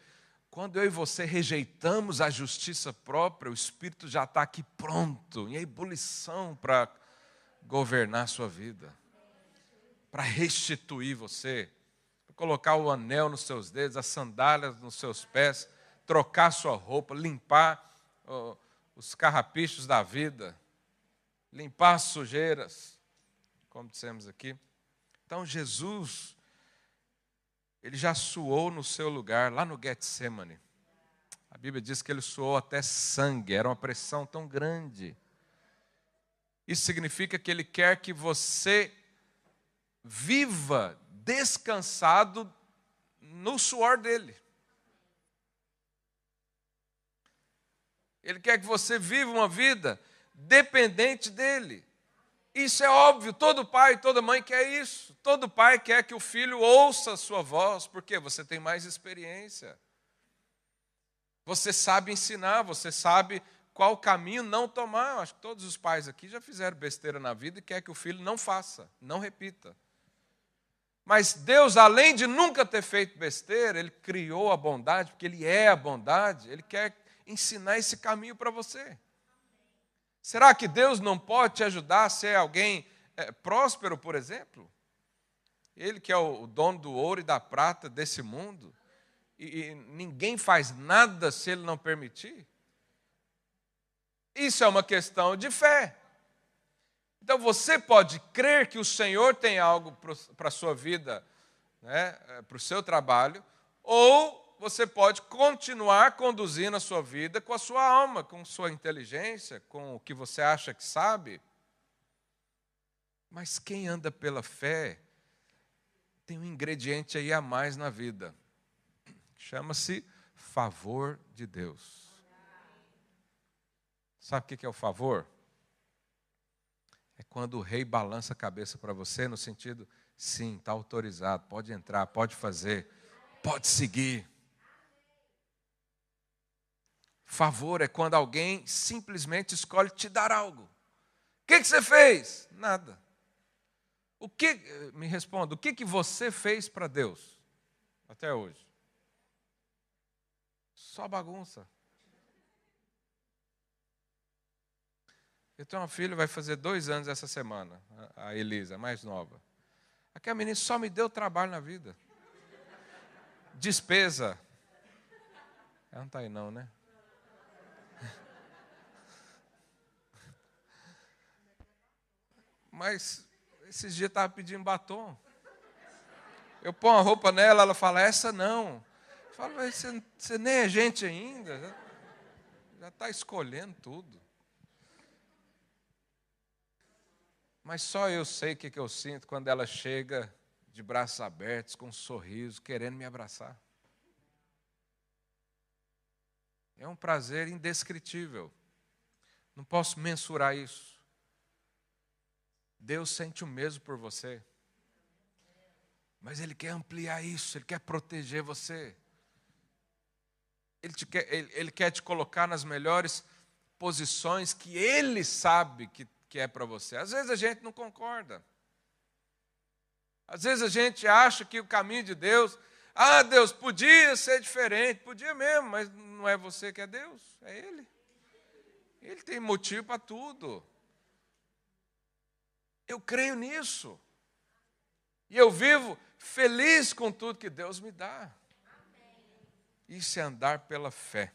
quando eu e você rejeitamos a justiça própria, o Espírito já está aqui pronto, em ebulição para governar a sua vida, para restituir você, para colocar o anel nos seus dedos, as sandálias nos seus pés, trocar sua roupa, limpar os carrapichos da vida, limpar as sujeiras, como dissemos aqui. Então Jesus, ele já suou no seu lugar, lá no Getsemane. A Bíblia diz que ele suou até sangue, era uma pressão tão grande. Isso significa que ele quer que você viva descansado no suor dele. Ele quer que você viva uma vida dependente dele. Isso é óbvio, todo pai, toda mãe quer isso. Todo pai quer que o filho ouça a sua voz, porque você tem mais experiência. Você sabe ensinar, você sabe qual caminho não tomar. Acho que todos os pais aqui já fizeram besteira na vida e quer que o filho não faça, não repita. Mas Deus, além de nunca ter feito besteira, Ele criou a bondade, porque Ele é a bondade, Ele quer ensinar esse caminho para você. Será que Deus não pode te ajudar a ser alguém é, próspero, por exemplo? Ele que é o dono do ouro e da prata desse mundo, e, e ninguém faz nada se ele não permitir. Isso é uma questão de fé. Então você pode crer que o Senhor tem algo para a sua vida, né, é, para o seu trabalho, ou você pode continuar conduzindo a sua vida com a sua alma, com sua inteligência, com o que você acha que sabe. Mas quem anda pela fé tem um ingrediente aí a mais na vida. Chama-se favor de Deus. Sabe o que é o favor? É quando o rei balança a cabeça para você no sentido, sim, está autorizado, pode entrar, pode fazer, pode seguir. Favor é quando alguém simplesmente escolhe te dar algo. O que, que você fez? Nada. O que, me responda, o que, que você fez para Deus até hoje? Só bagunça. Eu tenho uma filha, vai fazer dois anos essa semana, a Elisa, mais nova. Aquela menina só me deu trabalho na vida. Despesa. Ela não está aí não, né? Mas esses dias estava pedindo batom. Eu ponho a roupa nela, ela fala, essa não. Eu falo, mas você, você nem é gente ainda. Já está escolhendo tudo. Mas só eu sei o que, que eu sinto quando ela chega de braços abertos, com um sorriso, querendo me abraçar. É um prazer indescritível. Não posso mensurar isso. Deus sente o mesmo por você. Mas Ele quer ampliar isso, Ele quer proteger você. Ele, quer, ele, ele quer te colocar nas melhores posições que Ele sabe que, que é para você. Às vezes a gente não concorda. Às vezes a gente acha que o caminho de Deus, ah, Deus, podia ser diferente, podia mesmo, mas não é você que é Deus, é Ele. Ele tem motivo para tudo. Eu creio nisso. E eu vivo feliz com tudo que Deus me dá. Isso é andar pela fé.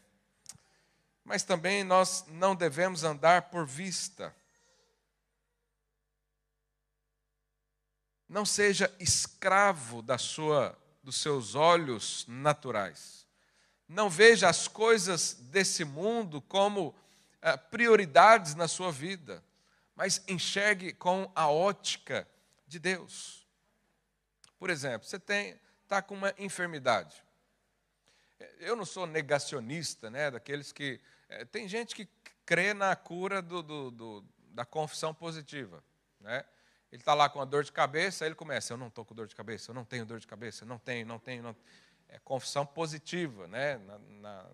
Mas também nós não devemos andar por vista. Não seja escravo da sua, dos seus olhos naturais. Não veja as coisas desse mundo como eh, prioridades na sua vida mas enxergue com a ótica de Deus. Por exemplo, você tem está com uma enfermidade. Eu não sou negacionista, né, daqueles que é, tem gente que crê na cura do, do, do, da confissão positiva, né? Ele está lá com a dor de cabeça, aí ele começa: eu não estou com dor de cabeça, eu não tenho dor de cabeça, não tenho, não tenho, não. É confissão positiva, né? Na, na,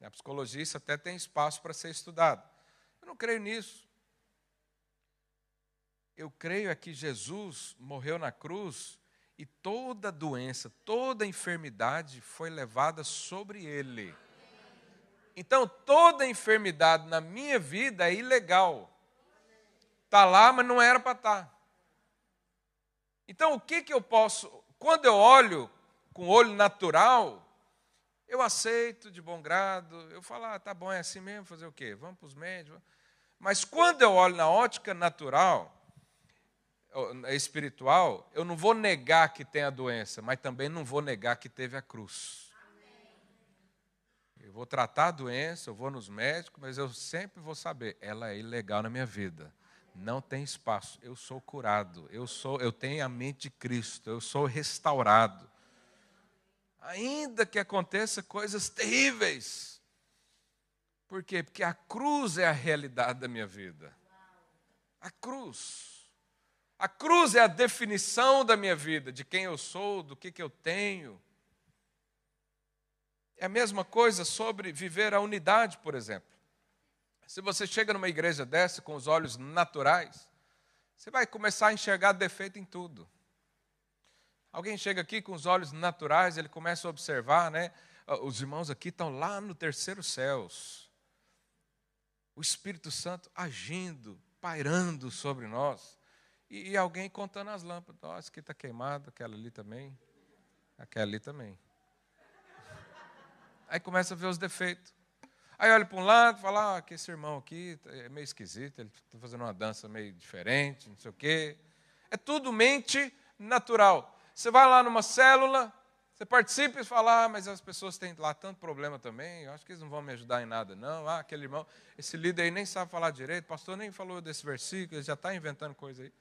na psicologia isso até tem espaço para ser estudado. Eu não creio nisso eu creio é que Jesus morreu na cruz E toda doença, toda enfermidade foi levada sobre ele. Então, toda enfermidade na minha vida é ilegal. Está lá, mas não era para estar. Tá. Então, o que, que eu posso. Quando eu olho com olho natural, eu aceito de bom grado. Eu falo, ah, tá bom, é assim mesmo, fazer o quê? Vamos para os médicos. Mas quando eu olho na ótica natural, espiritual, eu não vou negar que tem a doença, mas também não vou negar que teve a cruz. Eu vou tratar a doença, eu vou nos médicos, mas eu sempre vou saber, ela é ilegal na minha vida. Não tem espaço. Eu sou curado. Eu sou, eu tenho a mente de Cristo. Eu sou restaurado. Ainda que aconteça coisas terríveis. Por quê? Porque a cruz é a realidade da minha vida. A cruz. A cruz é a definição da minha vida, de quem eu sou, do que, que eu tenho. É a mesma coisa sobre viver a unidade, por exemplo. Se você chega numa igreja dessa com os olhos naturais, você vai começar a enxergar defeito em tudo. Alguém chega aqui com os olhos naturais, ele começa a observar, né? Ah, os irmãos aqui estão lá no terceiro céus. O Espírito Santo agindo, pairando sobre nós. E, e alguém contando as lâmpadas. Ó, oh, essa aqui está queimada, aquela ali também. Aquela ali também. [LAUGHS] Aí começa a ver os defeitos. Aí olha para um lado e fala, ah, que esse irmão aqui é meio esquisito, ele está fazendo uma dança meio diferente, não sei o quê. É tudo mente natural. Você vai lá numa célula, você participa e fala, ah, mas as pessoas têm lá tanto problema também, eu acho que eles não vão me ajudar em nada, não. Ah, aquele irmão, esse líder aí nem sabe falar direito, o pastor nem falou desse versículo, ele já está inventando coisa aí.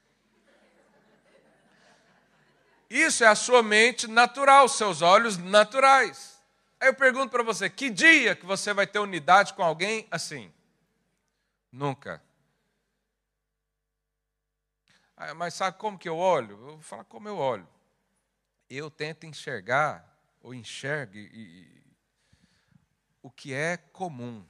Isso é a sua mente natural, seus olhos naturais. Aí eu pergunto para você: que dia que você vai ter unidade com alguém assim? Nunca. Ah, mas sabe como que eu olho? Eu vou falar como eu olho. Eu tento enxergar, ou enxergue, o que é comum.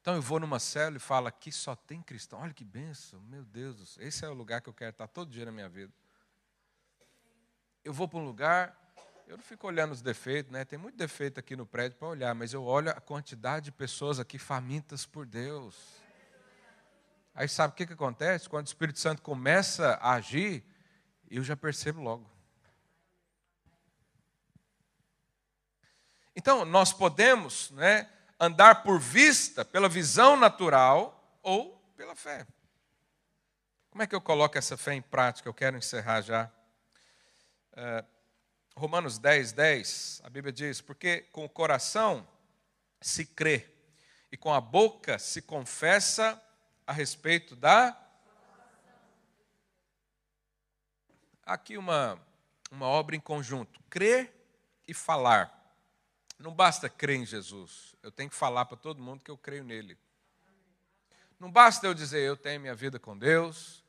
Então eu vou numa célula e falo, aqui só tem cristão. Olha que benção, meu Deus, esse é o lugar que eu quero estar todo dia na minha vida eu vou para um lugar, eu não fico olhando os defeitos, né? Tem muito defeito aqui no prédio para olhar, mas eu olho a quantidade de pessoas aqui famintas por Deus. Aí sabe o que, que acontece? Quando o Espírito Santo começa a agir, eu já percebo logo. Então, nós podemos né, andar por vista, pela visão natural ou pela fé. Como é que eu coloco essa fé em prática? Eu quero encerrar já. É, Romanos 10, 10, a Bíblia diz: Porque com o coração se crê e com a boca se confessa a respeito da. Aqui uma, uma obra em conjunto: crer e falar. Não basta crer em Jesus, eu tenho que falar para todo mundo que eu creio nele. Não basta eu dizer eu tenho minha vida com Deus,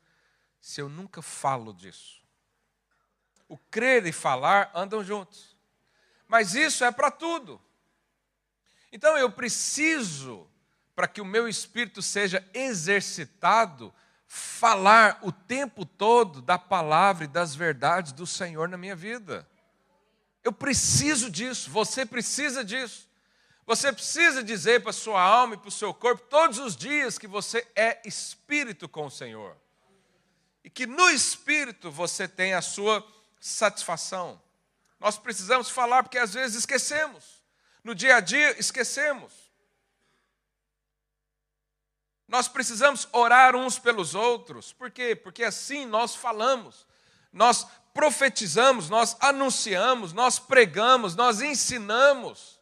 se eu nunca falo disso o crer e falar andam juntos. Mas isso é para tudo. Então eu preciso, para que o meu espírito seja exercitado, falar o tempo todo da palavra e das verdades do Senhor na minha vida. Eu preciso disso, você precisa disso. Você precisa dizer para a sua alma e para o seu corpo todos os dias que você é espírito com o Senhor. E que no espírito você tem a sua satisfação. Nós precisamos falar porque às vezes esquecemos. No dia a dia, esquecemos. Nós precisamos orar uns pelos outros. Por quê? Porque assim nós falamos, nós profetizamos, nós anunciamos, nós pregamos, nós ensinamos.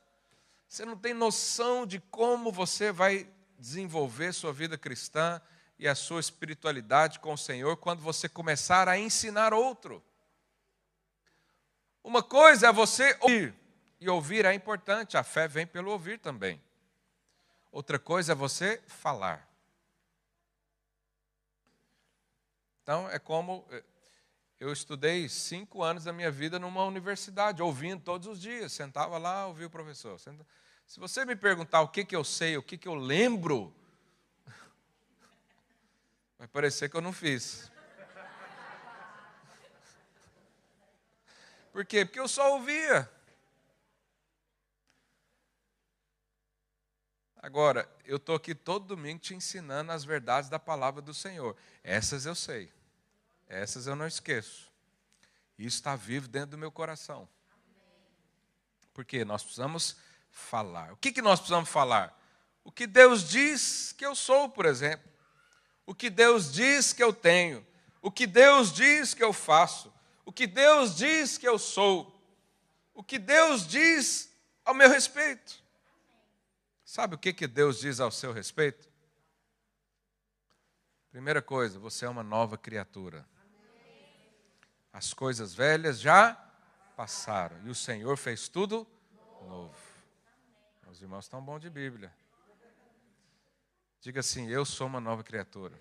Você não tem noção de como você vai desenvolver sua vida cristã e a sua espiritualidade com o Senhor quando você começar a ensinar outro. Uma coisa é você ouvir, e ouvir é importante, a fé vem pelo ouvir também. Outra coisa é você falar. Então, é como. Eh, eu estudei cinco anos da minha vida numa universidade, ouvindo todos os dias. Sentava lá, ouvia o professor. Se você me perguntar o que, que eu sei, o que, que eu lembro, [LAUGHS] vai parecer que eu não fiz. Por quê? Porque eu só ouvia. Agora, eu estou aqui todo domingo te ensinando as verdades da palavra do Senhor. Essas eu sei. Essas eu não esqueço. Isso está vivo dentro do meu coração. Porque nós precisamos falar. O que, que nós precisamos falar? O que Deus diz que eu sou, por exemplo. O que Deus diz que eu tenho. O que Deus diz que eu faço. O que Deus diz que eu sou. O que Deus diz ao meu respeito. Sabe o que, que Deus diz ao seu respeito? Primeira coisa, você é uma nova criatura. As coisas velhas já passaram e o Senhor fez tudo novo. Os irmãos estão bons de Bíblia. Diga assim: Eu sou uma nova criatura.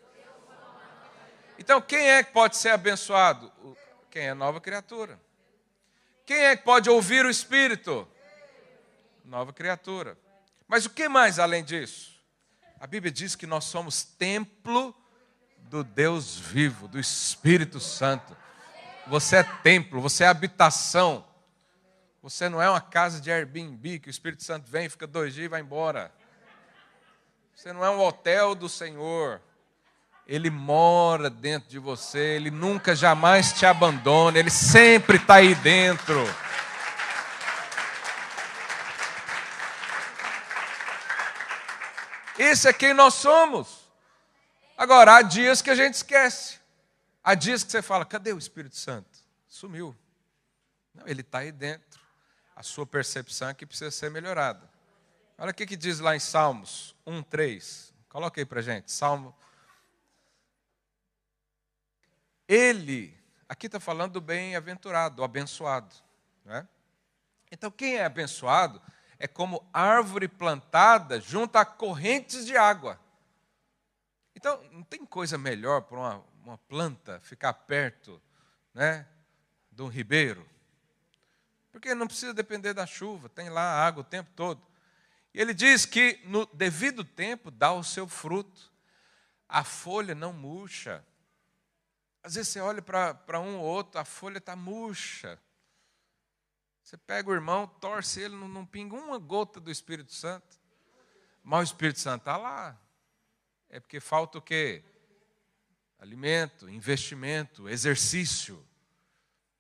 Então, quem é que pode ser abençoado? Quem é nova criatura. Quem é que pode ouvir o Espírito? Nova criatura. Mas o que mais além disso? A Bíblia diz que nós somos templo do Deus vivo, do Espírito Santo. Você é templo, você é habitação. Você não é uma casa de Airbnb que o Espírito Santo vem, fica dois dias e vai embora. Você não é um hotel do Senhor. Ele mora dentro de você, ele nunca jamais te abandona, ele sempre está aí dentro. Esse é quem nós somos. Agora, há dias que a gente esquece. Há dias que você fala: cadê o Espírito Santo? Sumiu. Não, ele está aí dentro. A sua percepção é que precisa ser melhorada. Olha o que, que diz lá em Salmos 1, 3. Coloca aí para gente. Salmo. Ele, aqui está falando do bem-aventurado, do abençoado. Né? Então, quem é abençoado é como árvore plantada junto a correntes de água. Então, não tem coisa melhor para uma, uma planta ficar perto né, de um ribeiro. Porque não precisa depender da chuva, tem lá água o tempo todo. E ele diz que no devido tempo dá o seu fruto. A folha não murcha. Às vezes você olha para um ou outro, a folha está murcha. Você pega o irmão, torce ele, não, não pinga uma gota do Espírito Santo. Mas o Espírito Santo está lá. É porque falta o quê? Alimento, investimento, exercício.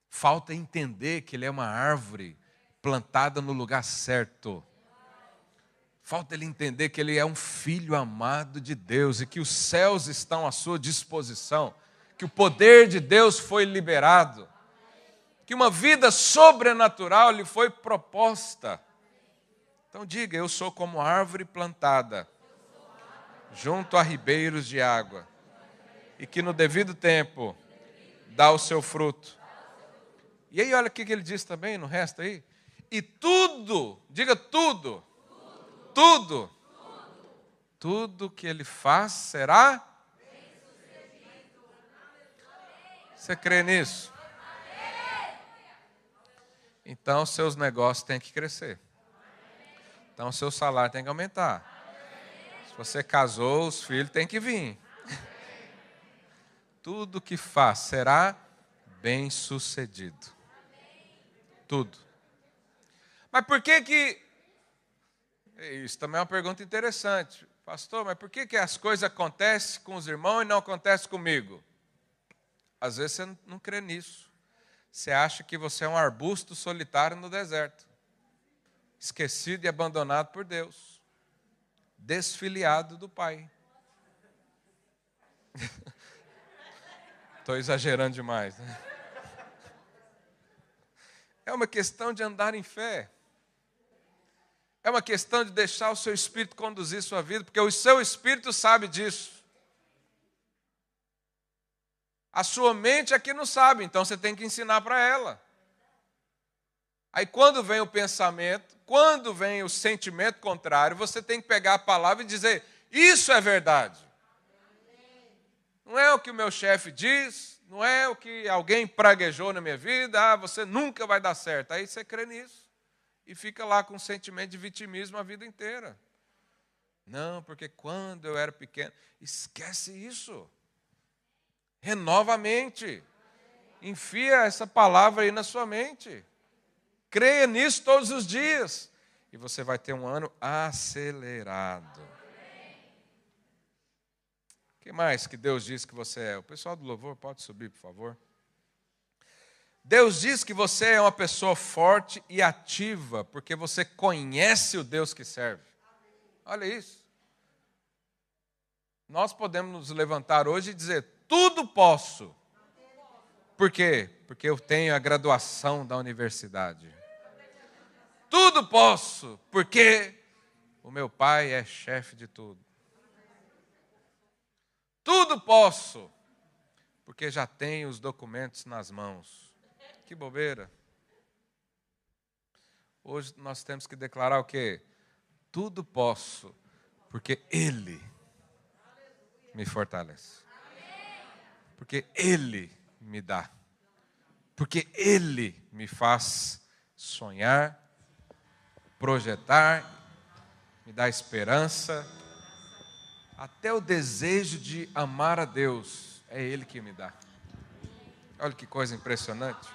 Falta entender que ele é uma árvore plantada no lugar certo. Falta ele entender que ele é um filho amado de Deus e que os céus estão à sua disposição, que o poder de Deus foi liberado que uma vida sobrenatural lhe foi proposta. Então diga: Eu sou como árvore plantada junto a ribeiros de água, e que no devido tempo dá o seu fruto. E aí, olha o que ele diz também no resto aí. E tudo, diga tudo, tudo, tudo, tudo que ele faz será. Você crê nisso? então seus negócios têm que crescer. Então seu salário tem que aumentar. Se você casou, os filhos têm que vir. [LAUGHS] Tudo que faz será bem sucedido. Tudo. Mas por que que isso também é uma pergunta interessante. Pastor, mas por que, que as coisas acontecem com os irmãos e não acontecem comigo? Às vezes você não crê nisso você acha que você é um arbusto solitário no deserto, esquecido e abandonado por Deus, desfiliado do Pai. [LAUGHS] Estou exagerando demais. Né? [LAUGHS] É uma questão de andar em fé. É uma questão de deixar o seu espírito conduzir sua vida, porque o seu espírito sabe disso. A sua mente é que não sabe, então você tem que ensinar para ela. Aí quando vem o pensamento, quando vem o sentimento contrário, você tem que pegar a palavra e dizer: Isso é verdade. Não é o que o meu chefe diz, não é o que alguém praguejou na minha vida, ah, você nunca vai dar certo. Aí você crê nisso e fica lá com um sentimento de vitimismo a vida inteira. Não, porque quando eu era pequeno, esquece isso renova a mente. Enfia essa palavra aí na sua mente. Creia nisso todos os dias. E você vai ter um ano acelerado. O que mais que Deus diz que você é? O pessoal do louvor pode subir, por favor. Deus diz que você é uma pessoa forte e ativa, porque você conhece o Deus que serve. Olha isso. Nós podemos nos levantar hoje e dizer: tudo posso. Por quê? Porque eu tenho a graduação da universidade. Tudo posso, porque o meu pai é chefe de tudo. Tudo posso, porque já tenho os documentos nas mãos. Que bobeira. Hoje nós temos que declarar o quê? Tudo posso, porque Ele me fortalece. Porque Ele me dá. Porque Ele me faz sonhar, projetar, me dá esperança. Até o desejo de amar a Deus é Ele que me dá. Olha que coisa impressionante.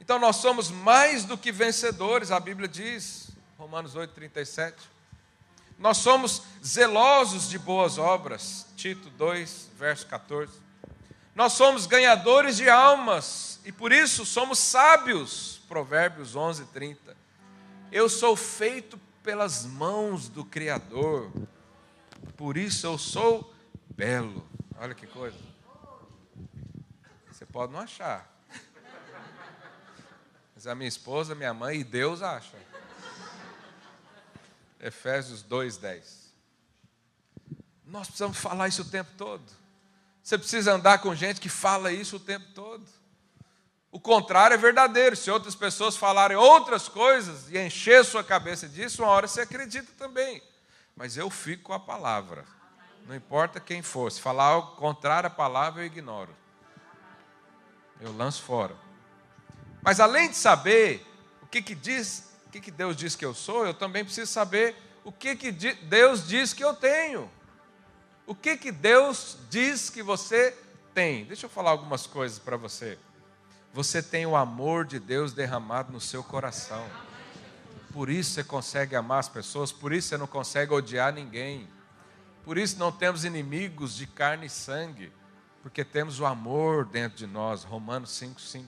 Então nós somos mais do que vencedores, a Bíblia diz, Romanos 8, 37. Nós somos zelosos de boas obras. Tito 2, verso 14. Nós somos ganhadores de almas e por isso somos sábios. Provérbios 11, 30. Eu sou feito pelas mãos do Criador, por isso eu sou belo. Olha que coisa. Você pode não achar, mas a minha esposa, minha mãe e Deus acham. Efésios 2:10. Nós precisamos falar isso o tempo todo. Você precisa andar com gente que fala isso o tempo todo. O contrário é verdadeiro. Se outras pessoas falarem outras coisas e encher sua cabeça disso, uma hora você acredita também. Mas eu fico com a palavra. Não importa quem for. Se falar algo contrário à palavra, eu ignoro. Eu lanço fora. Mas além de saber o que, que diz que, que Deus diz que eu sou, eu também preciso saber o que, que Deus diz que eu tenho. O que, que Deus diz que você tem? Deixa eu falar algumas coisas para você. Você tem o amor de Deus derramado no seu coração. Por isso você consegue amar as pessoas, por isso você não consegue odiar ninguém. Por isso não temos inimigos de carne e sangue, porque temos o amor dentro de nós. Romanos 5,5.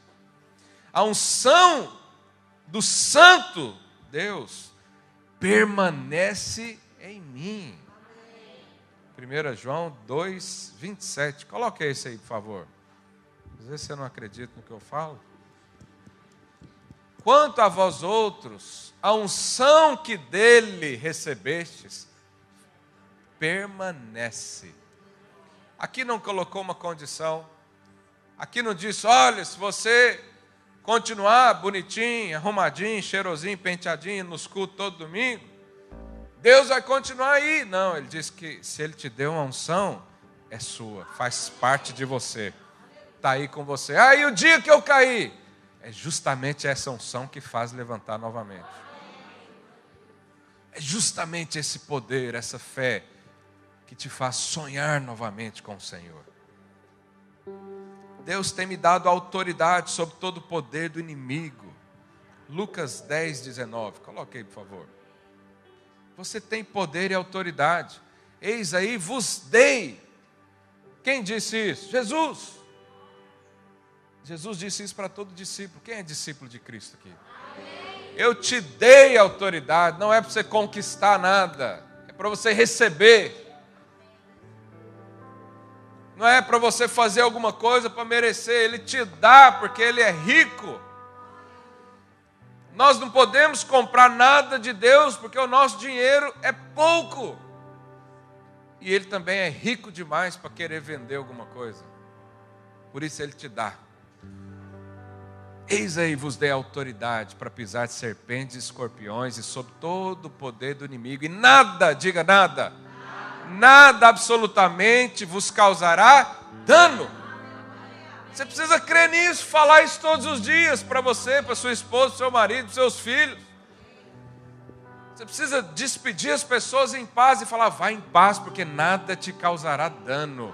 A unção do Santo Deus permanece em mim. 1 João 2, 27. Coloque esse aí, por favor. Às vezes você não acredita no que eu falo. Quanto a vós outros, a unção que dele recebestes permanece. Aqui não colocou uma condição. Aqui não disse, olha, se você continuar bonitinho, arrumadinho, cheirosinho, penteadinho nos cultos todo domingo, Deus vai continuar aí. Não, ele diz que se ele te deu uma unção, é sua, faz parte de você, está aí com você. Ah, e o dia que eu caí, é justamente essa unção que faz levantar novamente. É justamente esse poder, essa fé, que te faz sonhar novamente com o Senhor. Deus tem me dado autoridade sobre todo o poder do inimigo. Lucas 10, 19. Coloque aí, por favor. Você tem poder e autoridade. Eis aí, vos dei. Quem disse isso? Jesus. Jesus disse isso para todo discípulo. Quem é discípulo de Cristo aqui? Eu te dei autoridade, não é para você conquistar nada, é para você receber não é para você fazer alguma coisa para merecer, Ele te dá porque Ele é rico. Nós não podemos comprar nada de Deus porque o nosso dinheiro é pouco. E Ele também é rico demais para querer vender alguma coisa. Por isso Ele te dá. Eis aí vos dei autoridade para pisar de serpentes e escorpiões e sobre todo o poder do inimigo, e nada, diga nada, nada absolutamente vos causará dano. Você precisa crer nisso, falar isso todos os dias para você, para sua esposa, para seu marido, para seus filhos. Você precisa despedir as pessoas em paz e falar: vá em paz, porque nada te causará dano.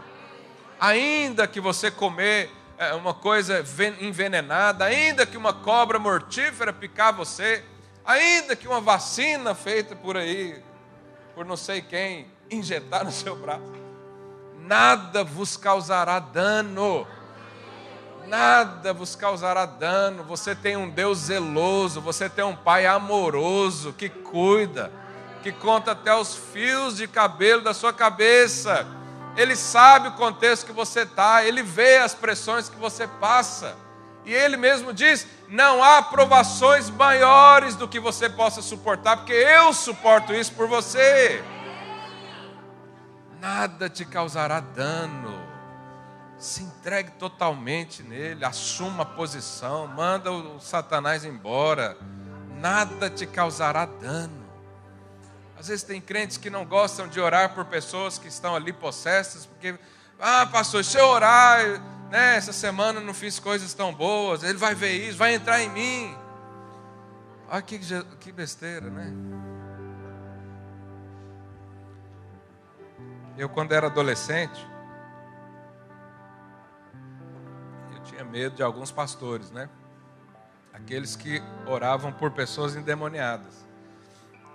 Ainda que você comer é, uma coisa envenenada, ainda que uma cobra mortífera picar você, ainda que uma vacina feita por aí, por não sei quem, injetar no seu braço, nada vos causará dano. Nada vos causará dano. Você tem um Deus zeloso, você tem um Pai amoroso que cuida, que conta até os fios de cabelo da sua cabeça. Ele sabe o contexto que você está, ele vê as pressões que você passa. E ele mesmo diz: não há provações maiores do que você possa suportar, porque eu suporto isso por você. Nada te causará dano. Se entregue totalmente nele, assuma a posição, manda o Satanás embora. Nada te causará dano. Às vezes tem crentes que não gostam de orar por pessoas que estão ali possessas, porque, ah, pastor, se eu orar, né, essa semana não fiz coisas tão boas, ele vai ver isso, vai entrar em mim. Olha que, que besteira, né? Eu, quando era adolescente, eu tinha medo de alguns pastores, né? Aqueles que oravam por pessoas endemoniadas.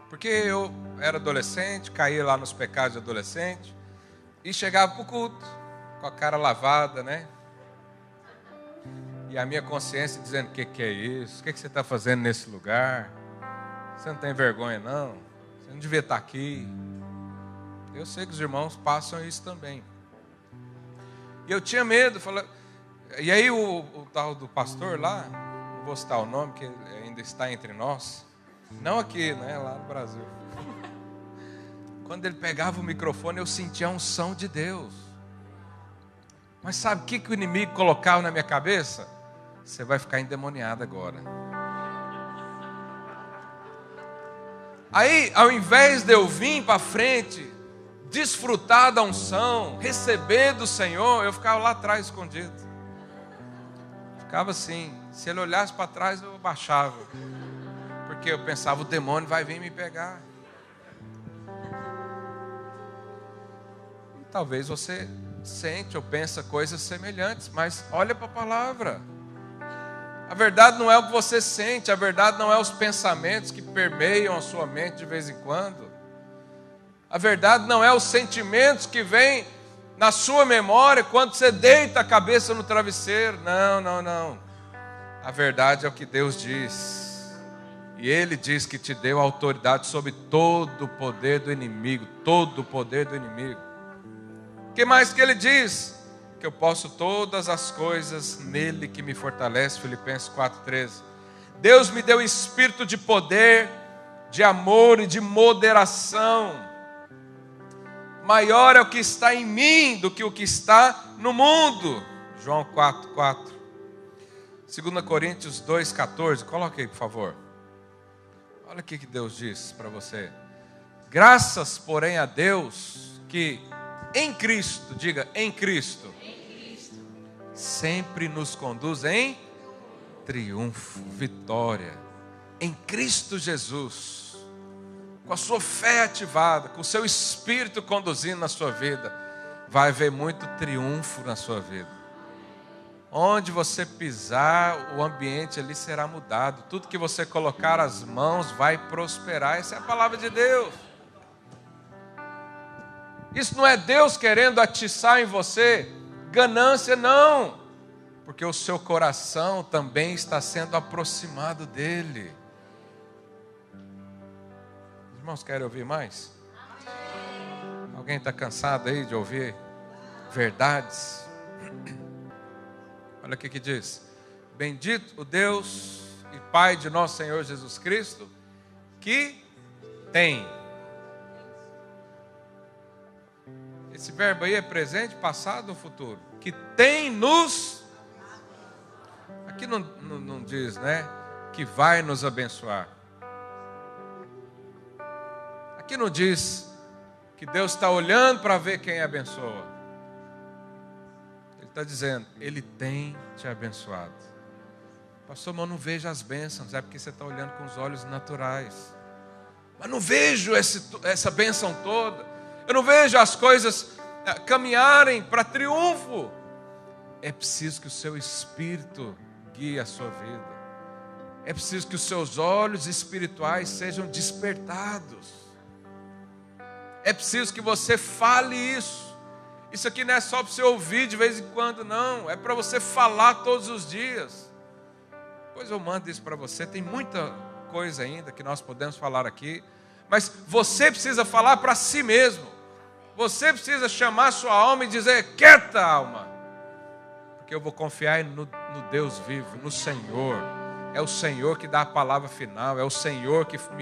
Porque eu era adolescente, caía lá nos pecados de adolescente, e chegava para o culto, com a cara lavada, né? E a minha consciência dizendo: o que, que é isso? O que, que você está fazendo nesse lugar? Você não tem vergonha, não? Você não devia estar tá aqui. Eu sei que os irmãos passam isso também. E eu tinha medo, falei, e aí o, o, tal do pastor lá, não vou citar o nome, que ainda está entre nós, não aqui, né? Lá no Brasil. [LAUGHS] Quando ele pegava o microfone, eu sentia a unção de Deus. Mas sabe o que, que o inimigo colocava na minha cabeça? Você vai ficar endemoniado agora. Aí, ao invés de eu vir para frente, desfrutar da unção, receber do Senhor, eu ficava lá atrás escondido. Ficava assim. Se ele olhasse para trás, eu baixava porque eu pensava, o demônio vai vir me pegar. E talvez você sente ou pensa coisas semelhantes, mas olha para a palavra. A verdade não é o que você sente, a verdade não é os pensamentos que permeiam a sua mente de vez em quando. A verdade não é os sentimentos que vêm na sua memória quando você deita a cabeça no travesseiro. Não, não, não. A verdade é o que Deus diz. E ele diz que te deu autoridade sobre todo o poder do inimigo, todo o poder do inimigo. O que mais que ele diz? Que eu posso todas as coisas nele que me fortalece, Filipenses 4:13. Deus me deu espírito de poder, de amor e de moderação. Maior é o que está em mim do que o que está no mundo. João 4:4. 2 Coríntios 2:14. Coloque aí, por favor. Olha o que Deus diz para você. Graças, porém, a Deus que em Cristo, diga em Cristo, em Cristo. sempre nos conduz em triunfo, vitória. Em Cristo Jesus, com a sua fé ativada, com o seu espírito conduzindo na sua vida, vai haver muito triunfo na sua vida. Onde você pisar, o ambiente ali será mudado. Tudo que você colocar as mãos vai prosperar. Essa é a palavra de Deus. Isso não é Deus querendo atiçar em você ganância, não. Porque o seu coração também está sendo aproximado dele. Os irmãos querem ouvir mais? Alguém está cansado aí de ouvir verdades? [CLEARS THROAT] Olha o que diz: Bendito o Deus e Pai de nosso Senhor Jesus Cristo, que tem. Esse verbo aí é presente, passado ou futuro? Que tem nos. Aqui não, não, não diz, né? Que vai nos abençoar. Aqui não diz que Deus está olhando para ver quem abençoa está dizendo, Ele tem te abençoado. Pastor, mas eu não vejo as bênçãos, é porque você está olhando com os olhos naturais. Mas não vejo esse, essa bênção toda, eu não vejo as coisas eh, caminharem para triunfo. é preciso que o seu espírito guie a sua vida. É preciso que os seus olhos espirituais sejam despertados. É preciso que você fale isso. Isso aqui não é só para você ouvir de vez em quando, não. É para você falar todos os dias. Pois eu mando isso para você. Tem muita coisa ainda que nós podemos falar aqui. Mas você precisa falar para si mesmo. Você precisa chamar sua alma e dizer: quieta, alma. Porque eu vou confiar no, no Deus vivo, no Senhor. É o Senhor que dá a palavra final. É o Senhor que me